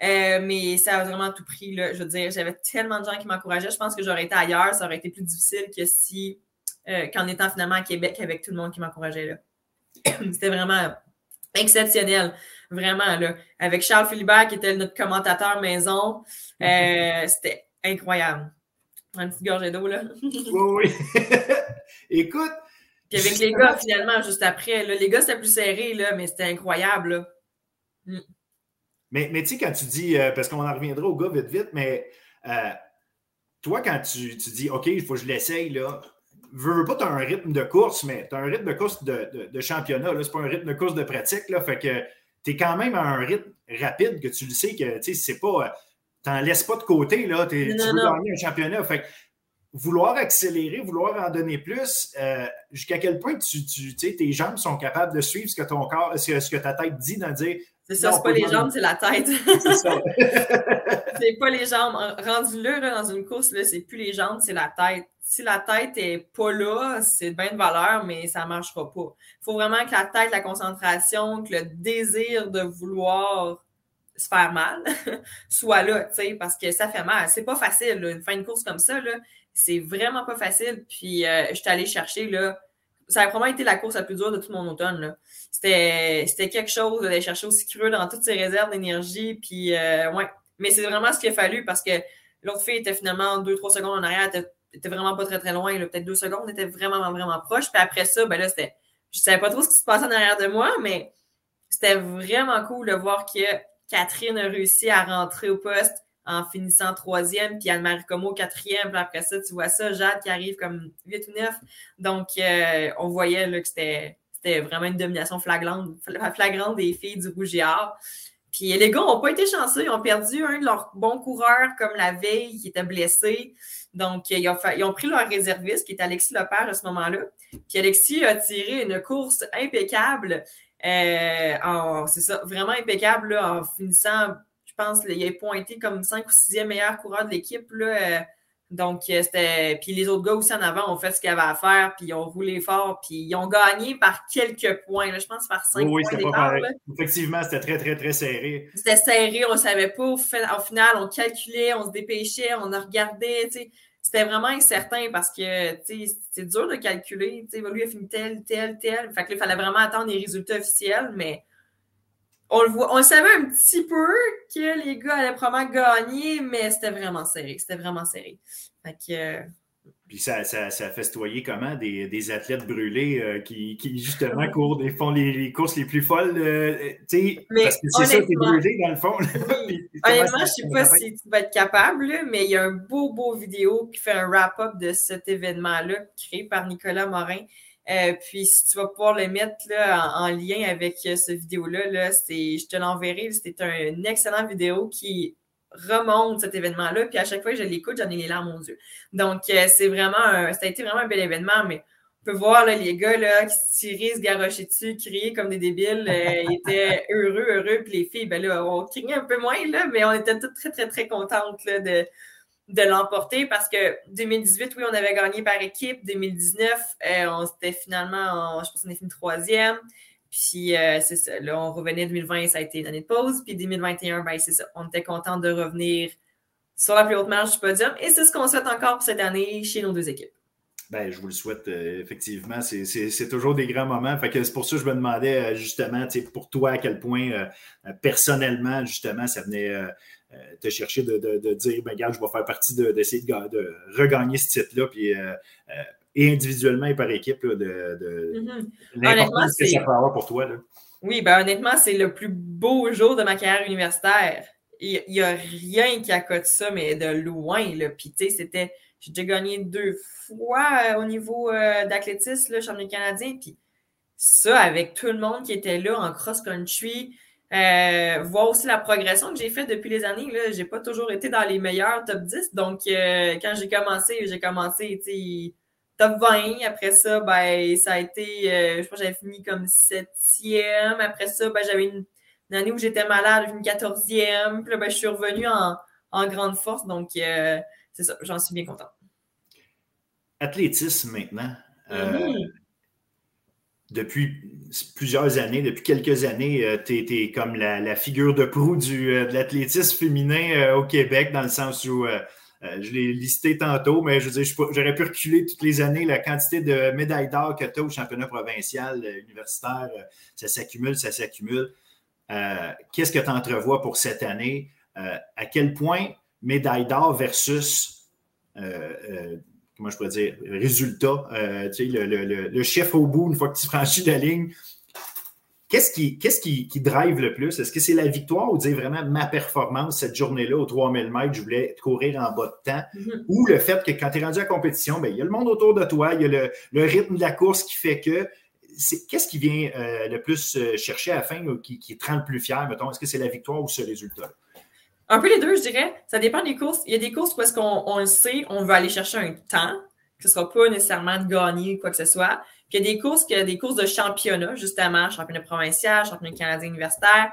mais ça a vraiment tout pris. Là. Je veux dire, j'avais tellement de gens qui m'encourageaient. Je pense que j'aurais été ailleurs, ça aurait été plus difficile que si, qu'en étant finalement à Québec avec tout le monde qui m'encourageait. C'était vraiment exceptionnel. Vraiment, là. Avec Charles Philibert, qui était notre commentateur maison. C'était incroyable. Un petit gorgée d'eau, là. oui, oui. Écoute. Puis avec les gars, finalement, juste après, là, les gars, c'était plus serré, là, mais c'était incroyable, là. Mm. Mais, mais tu sais, quand tu dis, euh, parce qu'on en reviendra au gars vite, vite, mais euh, toi, quand tu, tu, dis, OK, il faut que je l'essaye, là, veux, pas, tu as un rythme de course, mais tu as un rythme de course de, de, de championnat, là, c'est pas un rythme de course de pratique, là, fait que tu es quand même à un rythme rapide que tu le sais que, tu sais, c'est pas t'en laisses pas de côté, là. tu veux gagner un championnat. Fait vouloir accélérer, vouloir en donner plus, euh, jusqu'à quel point tu, tu tes jambes sont capables de suivre ce que ton corps, ce, ce que ta tête dit, d'en dire. C'est ça, c'est pas les jambes, c'est la tête. C'est ça. c'est pas les jambes. Rendu là, dans une course, là, c'est plus les jambes, c'est la tête. Si la tête est pas là, c'est bien de valeur, mais ça marchera pas. Il faut vraiment que la tête, la concentration, que le désir de vouloir se faire mal, soit là, tu sais, parce que ça fait mal. C'est pas facile, là, une fin de course comme ça, là, c'est vraiment pas facile. Puis, euh, je allée chercher, là, ça a probablement été la course la plus dure de tout mon automne, là. C'était, c'était quelque chose d'aller chercher aussi creux dans toutes ses réserves d'énergie, puis, euh, ouais. Mais c'est vraiment ce qu'il a fallu parce que l'autre fille était finalement 2-3 secondes en arrière, elle était, vraiment pas très très loin, peut-être 2 secondes, était vraiment vraiment proche. Puis après ça, ben là, c'était, je savais pas trop ce qui se passait en arrière de moi, mais c'était vraiment cool de voir que Catherine a réussi à rentrer au poste en finissant troisième, puis Anne-Marie quatrième, puis après ça, tu vois ça, Jade qui arrive comme 8 ou 9. Donc, euh, on voyait là, que c'était, vraiment une domination flagrante, des filles du Rougiard. Puis les gars n'ont pas été chanceux, ils ont perdu un de leurs bons coureurs comme la veille qui était blessé. Donc, ils ont, ils ont pris leur réserviste qui est Alexis Lepage à ce moment-là. Puis Alexis a tiré une course impeccable. Euh, c'est ça, vraiment impeccable en finissant, je pense, il a pointé comme 5 ou 6e meilleur coureur de l'équipe. Euh, donc, euh, c'était. Puis les autres gars aussi en avant ont fait ce qu'ils avaient à faire, puis ils ont roulé fort, puis ils ont gagné par quelques points. je pense par 5 oui, points. Pas Effectivement, c'était très, très, très serré. C'était serré, on ne savait pas. Au final, on calculait, on se dépêchait, on a regardé. Tu sais c'était vraiment incertain parce que c'est dur de calculer. Lui a fini tel, tel, tel. Fait que, il fallait vraiment attendre les résultats officiels, mais on le voit, on savait un petit peu que les gars allaient probablement gagner, mais c'était vraiment serré. C'était vraiment serré. Fait que, euh, puis ça, ça, ça festoyer comment des, des athlètes brûlés euh, qui, qui, justement courent, des, font les, courses les plus folles. Euh, parce que c'est ça, t'es brûlé dans le fond. honnêtement, je ne sais pas si tu vas être capable, mais il y a un beau, beau vidéo qui fait un wrap-up de cet événement-là créé par Nicolas Morin. Euh, puis si tu vas pouvoir le mettre là, en, lien avec euh, ce vidéo-là, là, je te l'enverrai. C'était un excellent vidéo qui remonte cet événement-là. Puis à chaque fois que je l'écoute, j'en ai les larmes aux yeux. Donc, euh, c'est vraiment ça a été vraiment un bel événement, mais on peut voir là, les gars là, qui se tiraient, se garochaient dessus, criaient comme des débiles. ils étaient heureux, heureux. Puis les filles, ben là, on criait un peu moins, là, mais on était toutes très, très, très contentes là, de, de l'emporter parce que 2018, oui, on avait gagné par équipe. 2019, euh, on s'était finalement, je pense qu'on est fini troisième. Puis euh, c'est ça, là, on revenait 2020, ça a été une année de pause. Puis 2021, ben c'est ça, on était content de revenir sur la plus haute marge du podium. Et c'est ce qu'on souhaite encore pour cette année chez nos deux équipes. Ben, je vous le souhaite, euh, effectivement. C'est toujours des grands moments. C'est pour ça que je me demandais, justement, pour toi, à quel point, personnellement, justement, ça venait euh, te chercher de, dire, ben, regarde, je vais faire partie d'essayer de, regagner ce titre-là, puis euh, euh, et individuellement et par équipe, de, mm-hmm. l'importance que ça peut avoir pour toi. Oui, ben honnêtement, c'est le plus beau jour de ma carrière universitaire. Il n'y a rien qui accote ça, mais de loin. Là. Puis, tu sais, c'était. J'ai déjà gagné deux fois au niveau d'athlétisme, le championnat canadien. Puis, ça, avec tout le monde qui était là en cross-country, euh, voir aussi la progression que j'ai faite depuis les années. Je n'ai pas toujours été dans les meilleurs top 10. Donc, euh, quand j'ai commencé, j'ai commencé top 20. Après ça, ben, ça a été, euh, je pense que j'avais fini comme septième. Après ça, ben, j'avais une, année où j'étais malade, une quatorzième. Puis là, ben, je suis revenue en, grande force. Donc, c'est ça, j'en suis bien contente. Athlétisme maintenant. Mm-hmm depuis plusieurs années, depuis quelques années, euh, tu es, comme la, figure de proue du, euh, de l'athlétisme féminin euh, au Québec, dans le sens où je l'ai listé tantôt, mais je veux dire, j'aurais pu reculer toutes les années la quantité de médailles d'or que tu as au championnat provincial, universitaire, ça s'accumule, ça s'accumule. Qu'est-ce que tu entrevois pour cette année? à quel point médaille d'or versus comment je pourrais dire, résultat, euh, tu sais, le, chef au bout, une fois que tu franchis la ligne. Qu'est-ce qui, qu'est-ce qui, qui, drive le plus? Est-ce que c'est la victoire ou dire vraiment ma performance cette journée-là au 3000 mètres, je voulais courir en bas de temps? Mm-hmm. Ou le fait que quand tu es rendu à la compétition, bien, il y a le monde autour de toi, il y a le, rythme de la course qui fait que. qu'est-ce qui vient euh, le plus euh, chercher à la fin ou qui, qui te rend le plus fier, mettons? Est-ce que c'est la victoire ou ce résultat-là? Un peu les deux, je dirais. Ça dépend des courses. Il y a des courses où est-ce qu'on le sait, on veut aller chercher un temps, que ce sera pas nécessairement de gagner ou quoi que ce soit. Puis il y a des courses, il y a des courses de championnat, justement, championnat provincial, championnat canadien universitaire.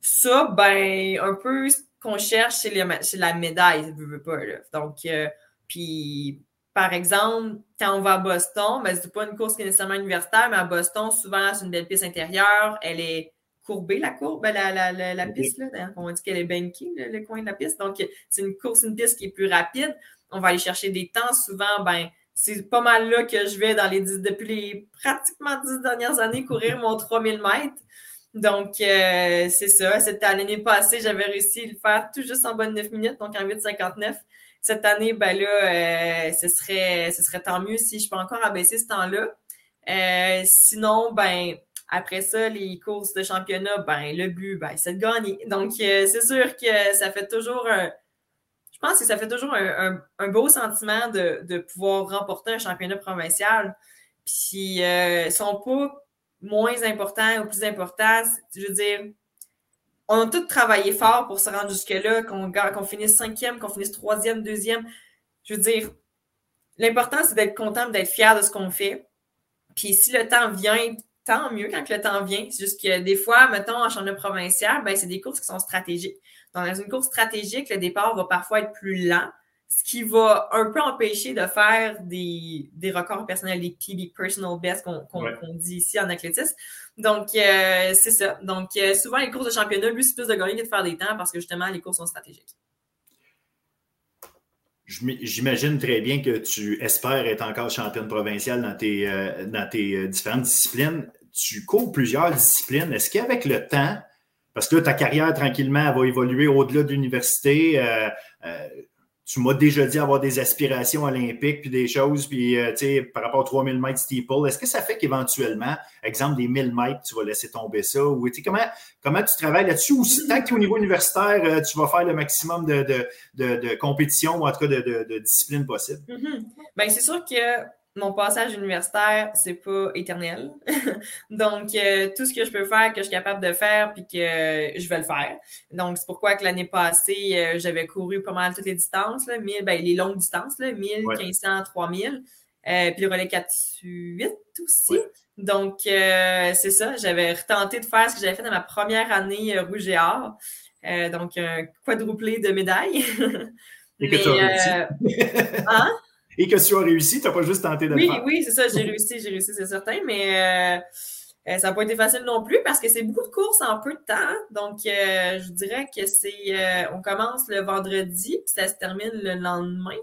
Ça, ben, un peu ce qu'on cherche, c'est la médaille, je veux pas, là. Donc, euh, puis, par exemple, quand on va à Boston, ben, c'est pas une course qui est nécessairement universitaire, mais à Boston, souvent, c'est une belle piste intérieure. Elle est courbée, la courbe, ben, la, la, la, piste, là. On dit qu'elle est bankée, le, coin de la piste. Donc, c'est une course, une piste qui est plus rapide. On va aller chercher des temps. Souvent, ben, c'est pas mal là que je vais dans les depuis les pratiquement dix dernières années courir mon 3000 mètres. Donc, euh, c'est ça. Cette année passée, j'avais réussi à le faire tout juste en bonne 9 minutes, donc en 8,59. Cette année, ben là, euh, ce, serait, ce serait tant mieux si je peux encore abaisser ce temps-là. Euh, sinon, ben, après ça, les courses de championnat, ben, le but, ben, c'est de gagner. Donc, euh, c'est sûr que ça fait toujours un. Je pense que ça fait toujours un, beau sentiment de, pouvoir remporter un championnat provincial. Puis, euh, sont pas moins importants ou plus importants. Je veux dire, on a tous travaillé fort pour se rendre jusque-là, qu'on finisse cinquième, qu'on finisse troisième, deuxième. Je veux dire, l'important, c'est d'être content, d'être fier de ce qu'on fait. Puis si le temps vient, tant mieux quand le temps vient. C'est juste que des fois, mettons, en championnat provincial, ben, c'est des courses qui sont stratégiques. Dans une course stratégique, le départ va parfois être plus lent, ce qui va un peu empêcher de faire des, des records personnels, des PB personal best qu'on dit ici en athlétisme. Donc, euh, c'est ça. Donc, euh, souvent, les courses de championnat, lui, c'est plus de gagner que de faire des temps parce que justement, les courses sont stratégiques. J'imagine très bien que tu espères être encore championne provinciale dans tes, euh, dans tes différentes disciplines tu cours plusieurs disciplines. Est-ce qu'avec le temps, parce que là, ta carrière tranquillement va évoluer au-delà de l'université, euh, euh, tu m'as déjà dit avoir des aspirations olympiques puis des choses, puis euh, tu sais, par rapport aux 3000 mètres steeple, est-ce que ça fait qu'éventuellement, exemple des 1000 mètres, tu vas laisser tomber ça? Ou comment, comment tu travailles là-dessus? Ou tant que tu es au niveau universitaire, tu vas faire le maximum de, de, de, ou en tout cas de, de discipline possible? Mm-hmm. Bien, c'est sûr que mon passage universitaire, c'est pas éternel. Donc, euh, tout ce que je peux faire, que je suis capable de faire, puis que je vais le faire. Donc, c'est pourquoi que l'année passée, euh, j'avais couru pas mal toutes les distances, là, 1000, ben, les longues distances, là, 1000, 1500, 3000. puis le relais 4-8 aussi. Donc, euh, c'est ça. J'avais tenté de faire ce que j'avais fait dans ma première année rouge et or. donc, un quadruplé de médailles. Et que tu as réussi. hein? Et que tu as réussi, tu n'as pas juste tenté de oui, le faire. Oui, c'est ça, j'ai réussi, j'ai réussi, c'est certain, mais euh, euh, ça n'a pas été facile non plus parce que c'est beaucoup de courses en peu de temps. Hein. Donc, euh, je dirais que c'est. on commence le vendredi, puis ça se termine le lendemain.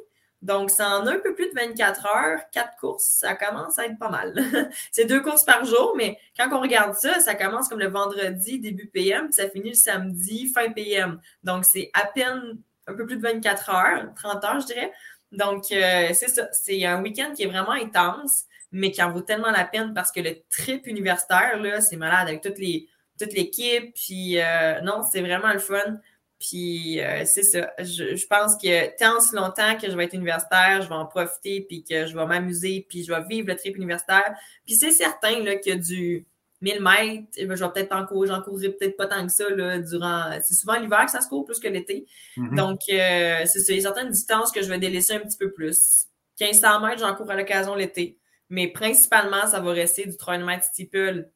Donc, c'est en un peu plus de 24 heures, quatre courses, ça commence à être pas mal. c'est deux courses par jour, mais quand on regarde ça, ça commence comme le vendredi, début PM, puis ça finit le samedi, fin PM. Donc, c'est à peine un peu plus de 24 heures, 30 heures, je dirais. Donc, euh, c'est ça. C'est un week-end qui est vraiment intense, mais qui en vaut tellement la peine parce que le trip universitaire, là, c'est malade avec toutes les, toute l'équipe. Puis, euh, non, c'est vraiment le fun. Puis, euh, c'est ça. Je, pense que tant si longtemps que je vais être universitaire, je vais en profiter, puis que je vais m'amuser, puis je vais vivre le trip universitaire. Puis, c'est certain là, que du 1000 mètres, eh ben, je vais peut-être en courir, j'en courrai peut-être pas tant que ça là, durant. C'est souvent l'hiver que ça se court plus que l'été. Mm-hmm. Donc, euh, c'est certaines distances que je vais délaisser un petit peu plus. 1500 mètres, j'en cours à l'occasion l'été. Mais principalement, ça va rester du 3000 mètres steeple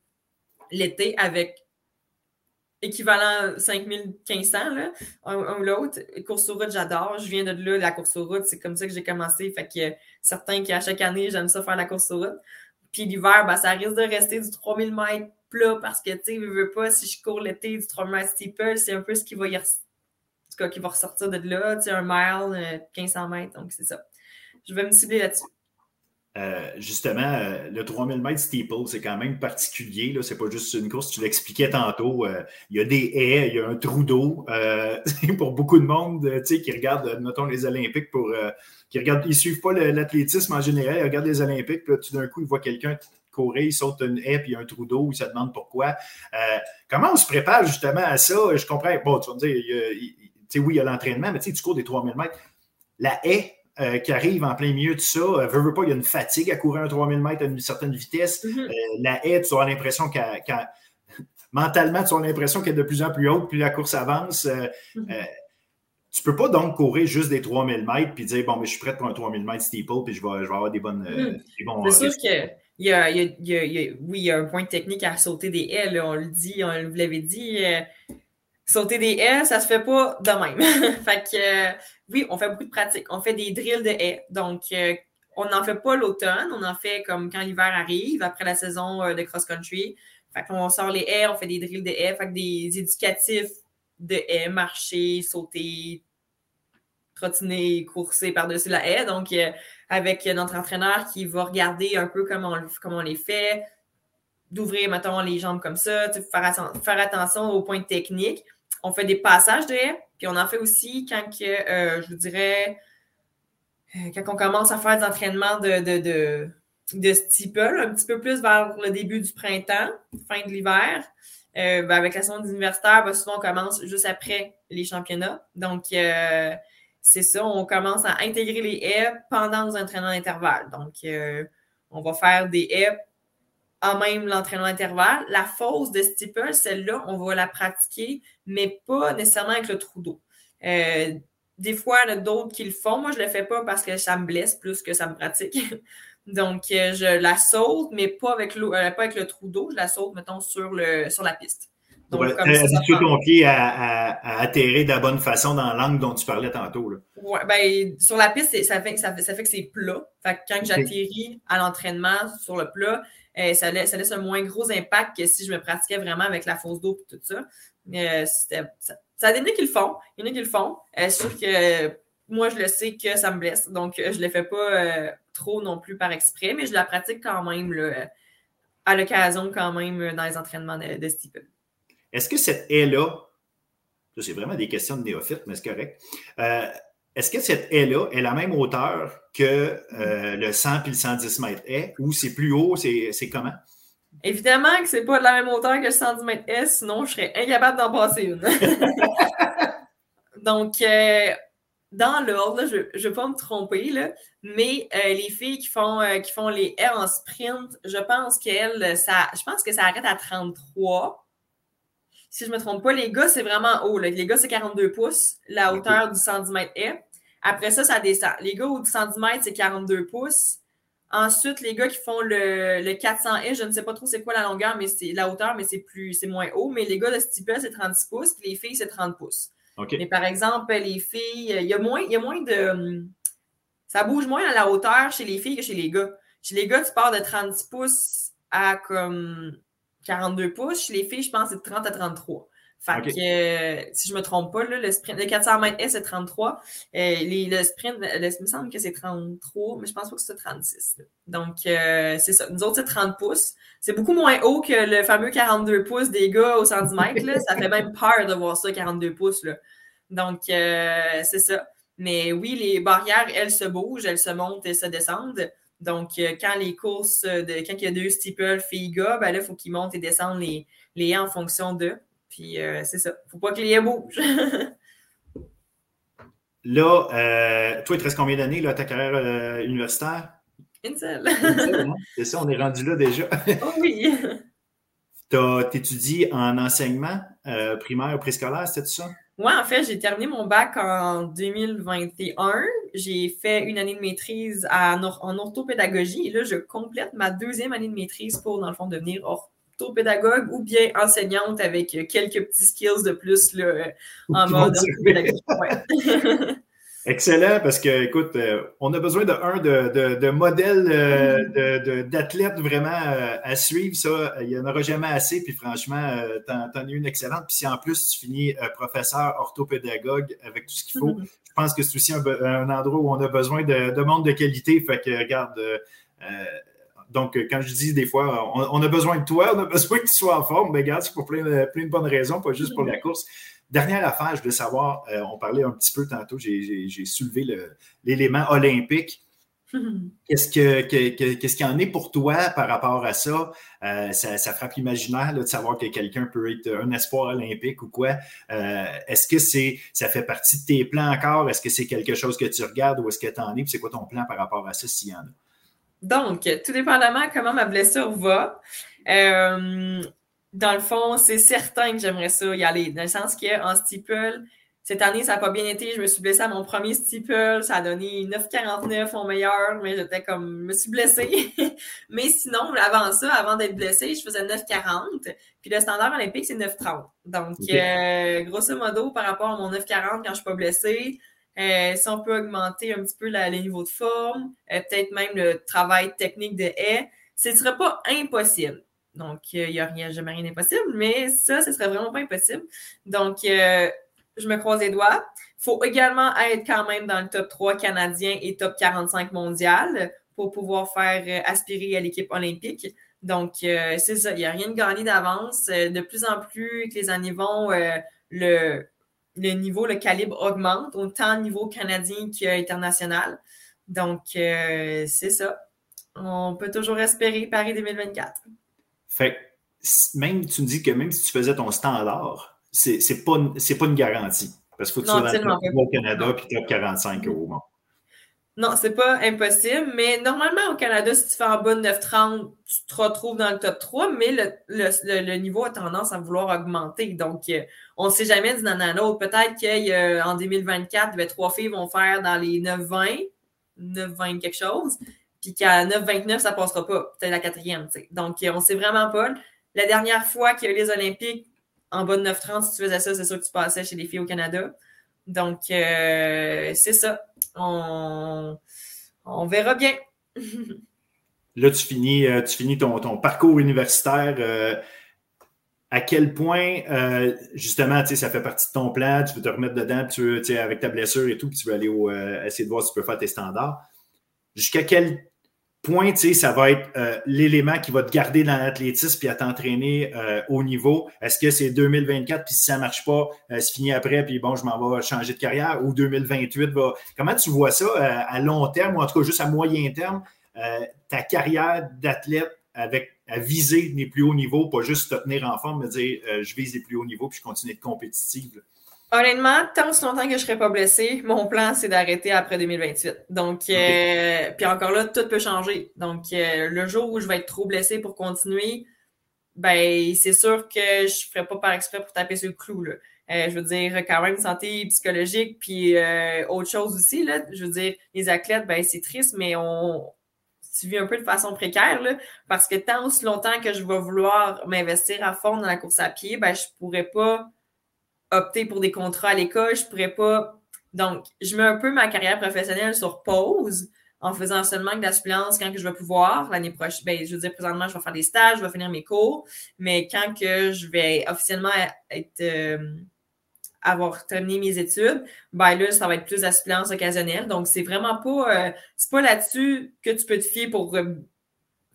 l'été avec équivalent 5500, là, un, ou l'autre. Course sur route, j'adore. Je viens de là, la course sur route, c'est comme ça que j'ai commencé. Fait que certains qui, à chaque année, j'aime ça faire la course sur route. Puis l'hiver, ben, ça risque de rester du 3000 mètres plat parce que, tu sais, je veux pas, si je cours l'été du 3000 mètres steeple, c'est un peu ce qui va y qui va ressortir de là, tu sais, un mile, 1500 euh, mètres, donc c'est ça. Je vais me cibler là-dessus. Euh, justement, euh, le 3000 mètres steeple, c'est quand même particulier. Ce n'est pas juste une course, tu l'expliquais tantôt. il y a des haies, il y a un trou d'eau. pour beaucoup de monde qui regarde, notons les Olympiques, pour, qui regardent, ils ne suivent pas l'athlétisme en général, ils regardent les Olympiques, puis tout d'un coup, ils voient quelqu'un courir, il saute une haie, puis il y a un trou d'eau, ils se demandent pourquoi. comment on se prépare justement à ça? Je comprends. Bon, tu vas me dire, il, oui, il y a l'entraînement, mais tu cours des 3000 mètres. La haie, euh, qui arrive en plein milieu de ça. Euh, veux pas, il y a une fatigue à courir un 3000 mètres à une certaine vitesse. Mm-hmm. Euh, la haie, tu as l'impression qu'elle, mentalement, tu as l'impression qu'elle est de plus en plus haute, puis la course avance. Mm-hmm. Tu peux pas donc courir juste des 3000 mètres puis dire, bon, mais je suis prêt pour un 3000 mètres steeple, puis je vais, je vais avoir des bonnes. Mm-hmm. des bons, C'est sûr que. Il y, a, il, y a, oui, il y a un point technique à sauter des haies, on le dit, on vous l'avait dit sauter des haies, ça se fait pas de même. fait que oui, on fait beaucoup de pratiques. On fait des drills de haies. Donc, euh, on n'en fait pas l'automne, on en fait comme quand l'hiver arrive, après la saison euh, de cross-country. Fait qu'on sort les haies, on fait des drills de haies, fait que des éducatifs de haies, marcher, sauter, trottiner, courser par-dessus la haie. Donc, euh, avec notre entraîneur qui va regarder un peu comment on, comment on les fait, d'ouvrir, mettons, les jambes comme ça, faire, faire attention aux points techniques on fait des passages de haies, puis on en fait aussi quand que, euh, je vous dirais, euh, quand on commence à faire des entraînements de, de, de, de steeple, un petit peu plus vers le début du printemps, fin de l'hiver. Ben, avec la saison universitaire, ben, souvent on commence juste après les championnats. Donc, c'est ça, on commence à intégrer les haies pendant nos entraînements d'intervalle. Donc, on va faire des haies en même l'entraînement intervalle. La fausse de steeple, celle-là, on va la pratiquer, mais pas nécessairement avec le trou d'eau. Euh, des fois, il y en a d'autres qui le font. Moi, je ne le fais pas parce que ça me blesse plus que ça me pratique. Donc, euh, je la saute, mais pas avec, euh, le trou d'eau. Je la saute, mettons, sur la piste. Donc, ouais, comme ça, ton pied à, atterrir de la bonne façon dans l'angle dont tu parlais tantôt. Oui, ben, sur la piste, ça fait, ça, fait, que c'est plat. Fait que quand j'atterris à l'entraînement sur le plat, euh, ça, laisse, ça, laisse, un moins gros impact que si je me pratiquais vraiment avec la fausse d'eau et tout ça. Euh, ça, ça a des qui le font. Il y en a qui le font. Euh, sûr que moi, je le sais que ça me blesse. Donc, je ne le fais pas trop non plus par exprès, mais je la pratique quand même à l'occasion, quand même, dans les entraînements de, de. Est-ce que cette haie-là, c'est vraiment des questions de néophyte, mais c'est correct. Est-ce que cette haie-là est la même hauteur que euh, le 100 puis le 110 mètres haie ou c'est plus haut? C'est comment? Évidemment que c'est pas de la même hauteur que le 110 mètres haie, sinon je serais incapable d'en passer une. Donc, euh, dans l'ordre, je ne vais pas me tromper, là, mais euh, les filles qui font, euh, qui font les R en sprint, je pense qu'elles, ça, je pense que ça arrête à 33. Si je ne me trompe pas, les gars, c'est vraiment haut. Les gars, c'est 42 pouces, la hauteur du 110 mètres est. Après ça, ça descend. Les gars au 110 mètres, c'est 42 pouces. Ensuite, les gars qui font le, le 400 je ne sais pas trop c'est quoi la longueur, mais c'est la hauteur, mais c'est plus, c'est moins haut. Mais les gars de steeple, c'est 36 pouces, les filles, c'est 30 pouces. Mais par exemple, les filles, il y a moins, il y a moins de. Ça bouge moins à la hauteur chez les filles que chez les gars. Chez les gars, tu pars de 36 pouces à comme 42 pouces. Chez les filles, je pense que c'est de 30 à 33. Fait que, euh, si je me trompe pas, le sprint, le 400 mètres S, c'est 33. Euh, le sprint, il me semble que c'est 33, mais je pense pas que c'est 36. Donc, euh, c'est ça. Nous autres, c'est 30 pouces. C'est beaucoup moins haut que le fameux 42 pouces des gars au 110 mètres. Ça fait même peur de voir ça, 42 pouces. Là. Donc, c'est ça. Mais oui, les barrières, elles se bougent, elles se montent et se descendent. Donc, quand les courses, de, quand il y a deux steeples filles-gars, ben là, il faut qu'ils montent et descendent les, les en fonction d'eux. Puis euh, c'est ça. Faut pas que les bougent. là, euh, toi, il te reste combien d'années à ta carrière euh, universitaire? Une seule. Hein? c'est ça, on est rendu là déjà. oh oui. Tu étudies en enseignement primaire ou préscolaire, c'est ça? Oui, en fait, j'ai terminé mon bac en 2021. J'ai fait une année de maîtrise en orthopédagogie. Et là, je complète ma deuxième année de maîtrise pour, dans le fond, devenir orthopédagogue pédagogue ou bien enseignante avec quelques petits skills de plus là, en mode Excellent, parce que, écoute, euh, on a besoin de un de, de, modèles euh, d'athlètes vraiment euh, à suivre. Ça, il n'y en aura jamais assez. Puis franchement, tu en, as une excellente. Puis si en plus tu finis professeur orthopédagogue avec tout ce qu'il faut, je pense que c'est aussi un, un, endroit où on a besoin de, de monde de qualité. Fait que, regarde, donc, quand je dis des fois, on, a besoin de toi, on a besoin que tu sois en forme, mais regarde, c'est pour plein de, plein de, bonnes raisons, pas juste pour la course. Dernière affaire, je veux savoir, euh, on parlait un petit peu tantôt, j'ai soulevé l'élément olympique. Qu'est-ce qu'il y en est pour toi par rapport à ça? Euh, ça, frappe l'imaginaire de savoir que quelqu'un peut être un espoir olympique ou quoi. est-ce que c'est ça fait partie de tes plans encore? Est-ce que c'est quelque chose que tu regardes ou est-ce que tu en es? c'est quoi ton plan par rapport à ça s'il y en a? Donc, tout dépendamment comment ma blessure va, euh, dans le fond, c'est certain que j'aimerais ça y aller. Dans le sens qu'en steeple, cette année, ça n'a pas bien été. Je me suis blessée à mon premier steeple. Ça a donné 9,49 au meilleur, mais j'étais comme, je me suis blessée. mais sinon, avant ça, avant d'être blessée, je faisais 9,40. Puis le standard olympique, c'est 9,30. Donc, euh, grosso modo, par rapport à mon 9,40 quand je ne suis pas blessée, euh, si on peut augmenter un petit peu le niveau de forme, euh, peut-être même le travail technique de haie, ce ne serait pas impossible. Donc, il euh, n'y a rien, jamais rien d'impossible, mais ça, ce serait vraiment pas impossible. Donc, je me croise les doigts. Il faut également être quand même dans le top 3 canadien et top 45 mondial pour pouvoir faire aspirer à l'équipe olympique. Donc, c'est ça, il n'y a rien de gagné d'avance. De plus en plus que les années vont, le, niveau, le calibre augmente, autant au niveau canadien qu'international. Donc, euh, c'est ça. On peut toujours espérer Paris 2024. Fait même tu me dis que même si tu faisais ton standard, c'est pas, pas une garantie. Parce qu'il faut que tu sois dans le Canada puis top 45 au monde. Non, c'est pas impossible, mais normalement au Canada, si tu fais en bas de 9,30, tu te retrouves dans le top 3, mais le, le, niveau a tendance à vouloir augmenter. Donc, euh, on ne sait jamais d'une année à l'autre. Peut-être qu'en 2024, ben, trois filles vont faire dans les 9,20, 9,20 quelque chose, puis qu'à 9,29, ça passera pas. Peut-être la quatrième. Donc, on ne sait vraiment pas. La dernière fois qu'il y a eu les Olympiques, en bas de 9,30, si tu faisais ça, c'est sûr que tu passais chez les filles au Canada. Donc, euh, c'est ça. On, verra bien. Là, tu finis, euh, tu finis ton, parcours universitaire. Euh, à quel point, justement, ça fait partie de ton plan, tu veux te remettre dedans, tu avec ta blessure et tout, puis tu veux aller essayer de voir si tu peux faire tes standards. Jusqu'à quel point, ça va être euh, l'élément qui va te garder dans l'athlétisme puis à t'entraîner euh, au niveau. Est-ce que c'est 2024 puis si ça marche pas, euh, c'est fini après puis bon, je m'en vais changer de carrière? Ou 2028 va. Comment tu vois ça à long terme ou en tout cas juste à moyen terme, ta carrière d'athlète avec à viser les plus hauts niveaux, pas juste te tenir en forme, mais dire je vise les plus hauts niveaux puis je continue d'être compétitive. Honnêtement, tant aussi longtemps que je ne serai pas blessé, mon plan, c'est d'arrêter après 2028. Donc, euh, puis encore là, tout peut changer. Donc, euh, le jour où je vais être trop blessé pour continuer, ben, c'est sûr que je ne ferai pas par exprès pour taper sur le clou. Là. Euh, je veux dire, quand même, santé psychologique, puis autre chose aussi. Là. Je veux dire, les athlètes, ben, c'est triste, mais on, tu vis un peu de façon précaire, là, parce que tant aussi longtemps que je vais vouloir m'investir à fond dans la course à pied, ben, je pourrais pas opter pour des contrats à l'école, je pourrais pas. Donc, je mets un peu ma carrière professionnelle sur pause en faisant seulement de la suppléance quand que je vais pouvoir. L'année prochaine, ben, je veux dire, présentement, je vais faire des stages, je vais finir mes cours, mais quand que je vais officiellement être euh, avoir terminé mes études, ben là, ça va être plus la suppléance occasionnelle. Donc, c'est vraiment pas, euh, c'est pas là-dessus que tu peux te fier pour euh,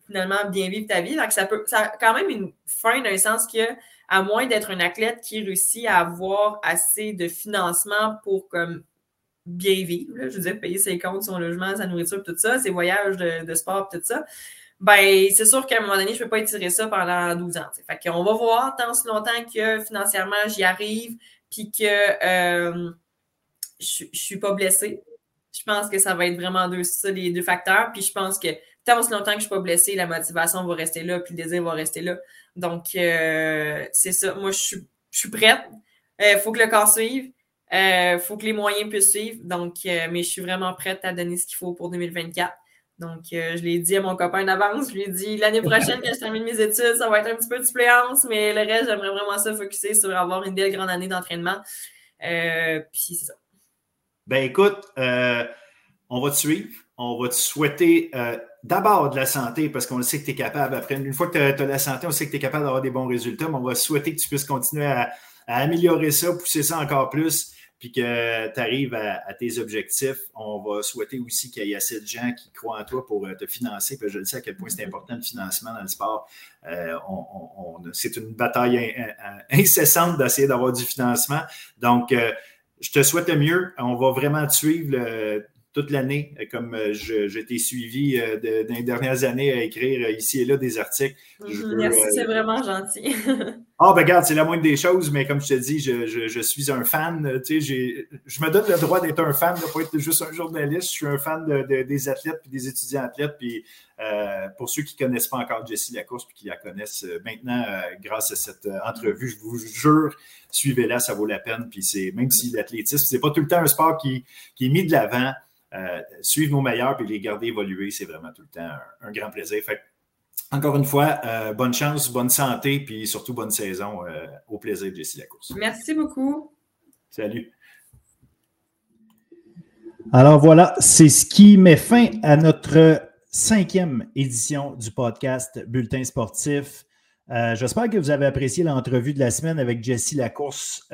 finalement bien vivre ta vie. Donc, ça peut, ça a quand même une fin le sens que à moins d'être un athlète qui réussit à avoir assez de financement pour comme bien vivre, je veux dire, payer ses comptes, son logement, sa nourriture, tout ça, ses voyages de, sport, tout ça, ben c'est sûr qu'à un moment donné, je ne peux pas étirer ça pendant 12 ans. Fait qu'on va voir tant si longtemps que financièrement j'y arrive, puis que euh, je, ne suis pas blessée. Je pense que ça va être vraiment deux, ça, les deux facteurs. Puis je pense que tant aussi longtemps que je suis pas blessée, la motivation va rester là, puis le désir va rester là. Donc, euh, c'est ça. Moi, je suis, je suis prête. Il euh, faut que le corps suive. Il euh, faut que les moyens puissent suivre. Donc, mais je suis vraiment prête à donner ce qu'il faut pour 2024. Donc, je l'ai dit à mon copain d'avance. Je lui ai dit l'année prochaine, quand je termine mes études, ça va être un petit peu de suppléance, mais le reste, j'aimerais vraiment ça focuser sur avoir une belle grande année d'entraînement. puis c'est ça. Ben écoute, on va te suivre. On va te souhaiter d'abord de la santé, parce qu'on sait que tu es capable. Après, une fois que tu as, la santé, on sait que tu es capable d'avoir des bons résultats, mais on va souhaiter que tu puisses continuer à, améliorer ça, pousser ça encore plus, puis que tu arrives à, tes objectifs. On va souhaiter aussi qu'il y ait assez de gens qui croient en toi pour euh, te financer, que je le sais à quel point c'est important le financement dans le sport. Euh, c'est une bataille incessante d'essayer d'avoir du financement. Donc, euh, je te souhaite le mieux. On va vraiment suivre. Le, toute l'année, euh, comme euh, je, t'ai suivi euh, dans les dernières années à écrire ici et là des articles. Mhm, merci, c'est vraiment gentil. Ah, ben regarde, c'est la moindre des choses, mais comme je te dis, je, suis un fan. Tu sais, je me donne le droit d'être un fan, de pas être juste un journaliste. Je suis un fan des athlètes et des étudiants athlètes. Puis pour ceux qui ne connaissent pas encore Jessie Lacourse puis qui la connaissent maintenant grâce à cette entrevue, je vous jure, suivez-la, ça vaut la peine. Puis c'est même si l'athlétisme, c'est pas tout le temps un sport qui, qui est mis de l'avant. Euh, suivre nos meilleurs et les garder évoluer, c'est vraiment tout le temps un, grand plaisir. Fait, encore une fois, euh, bonne chance, bonne santé, puis surtout bonne saison. Euh, au plaisir de Jessie Lacourse. Merci beaucoup. Salut. Alors voilà, c'est ce qui met fin à notre cinquième édition du podcast Bulletin sportif. J'espère que vous avez apprécié l'entrevue de la semaine avec Jessie Lacourse.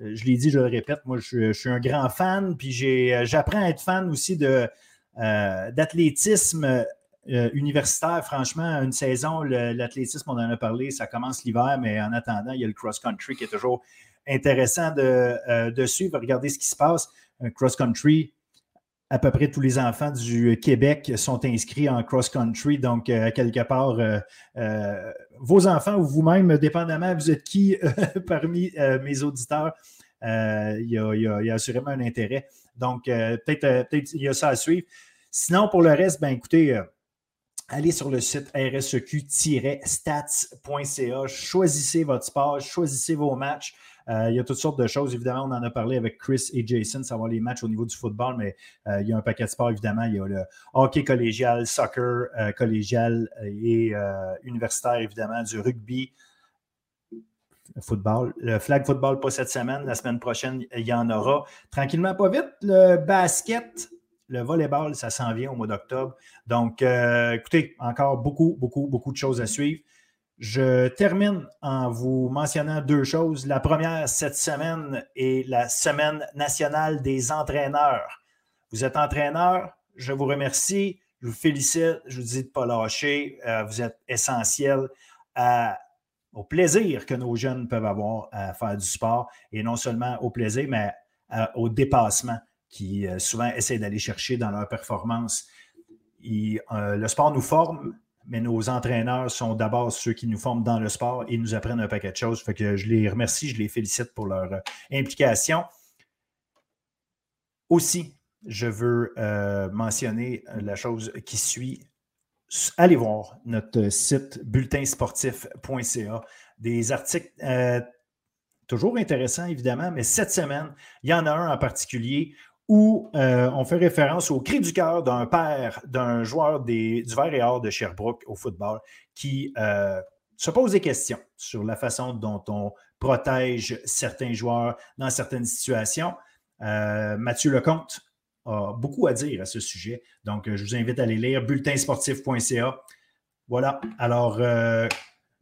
Euh, je l'ai dit, je le répète, moi, je, suis un grand fan, puis euh, j'apprends à être fan aussi euh, d'athlétisme universitaire. Franchement, une saison, l'athlétisme, on en a parlé, ça commence l'hiver, mais en attendant, il y a le cross-country qui est toujours intéressant de, de suivre. Regardez ce qui se passe. Un cross-country, à peu près tous les enfants du Québec sont inscrits en cross-country. Donc, quelque part, vos enfants ou vous-même, dépendamment, vous êtes qui parmi mes auditeurs, il y, a, assurément un intérêt. Donc, peut-être peut il y a ça à suivre. Sinon, pour le reste, ben écoutez, allez sur le site rseq-stats.ca, choisissez votre sport, choisissez vos matchs. Euh, il y a toutes sortes de choses. Évidemment, on en a parlé avec Chris et Jason, savoir les matchs au niveau du football, mais euh, il y a un paquet de sports, évidemment. Il y a le hockey collégial, soccer euh, collégial et universitaire, évidemment, du rugby. Football. Le flag football, pas cette semaine. La semaine prochaine, il y en aura. Tranquillement, pas vite. Le basket, le volleyball, ça s'en vient au mois d'octobre. Donc, écoutez, encore beaucoup, beaucoup, beaucoup de choses à suivre. Je termine en vous mentionnant deux choses. La première, cette semaine est la semaine nationale des entraîneurs. Vous êtes entraîneur, je vous remercie, je vous félicite, je vous dis de ne pas lâcher. Euh, vous êtes essentiel au plaisir que nos jeunes peuvent avoir à faire du sport et non seulement au plaisir, mais au dépassement qui euh, souvent essaient d'aller chercher dans leur performance. Euh, le sport nous forme, mais nos entraîneurs sont d'abord ceux qui nous forment dans le sport et nous apprennent un paquet de choses. Je les remercie, je les félicite pour leur euh, implication. Aussi, je veux euh, mentionner la chose qui suit. Allez voir notre site bulletinsportif.ca. Des articles euh, toujours intéressants, évidemment, mais cette semaine, il y en a un en particulier où euh, on fait référence au cri du cœur d'un père d'un joueur des, du Vert et Or de Sherbrooke au football qui euh, se pose des questions sur la façon dont on protège certains joueurs dans certaines situations. Euh, Mathieu Lecomte a beaucoup à dire à ce sujet. Donc, je vous invite à aller lire bulletinsportif.ca. Voilà. Alors,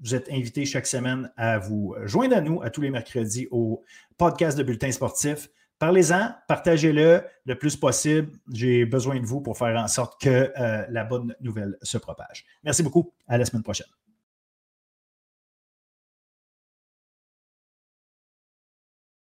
vous êtes invités chaque semaine à vous joindre à nous à tous les mercredis au podcast de Bulletin Sportif. Parlez-en, partagez-le le plus possible. J'ai besoin de vous pour faire en sorte que euh, la bonne nouvelle se propage. Merci beaucoup. À la semaine prochaine.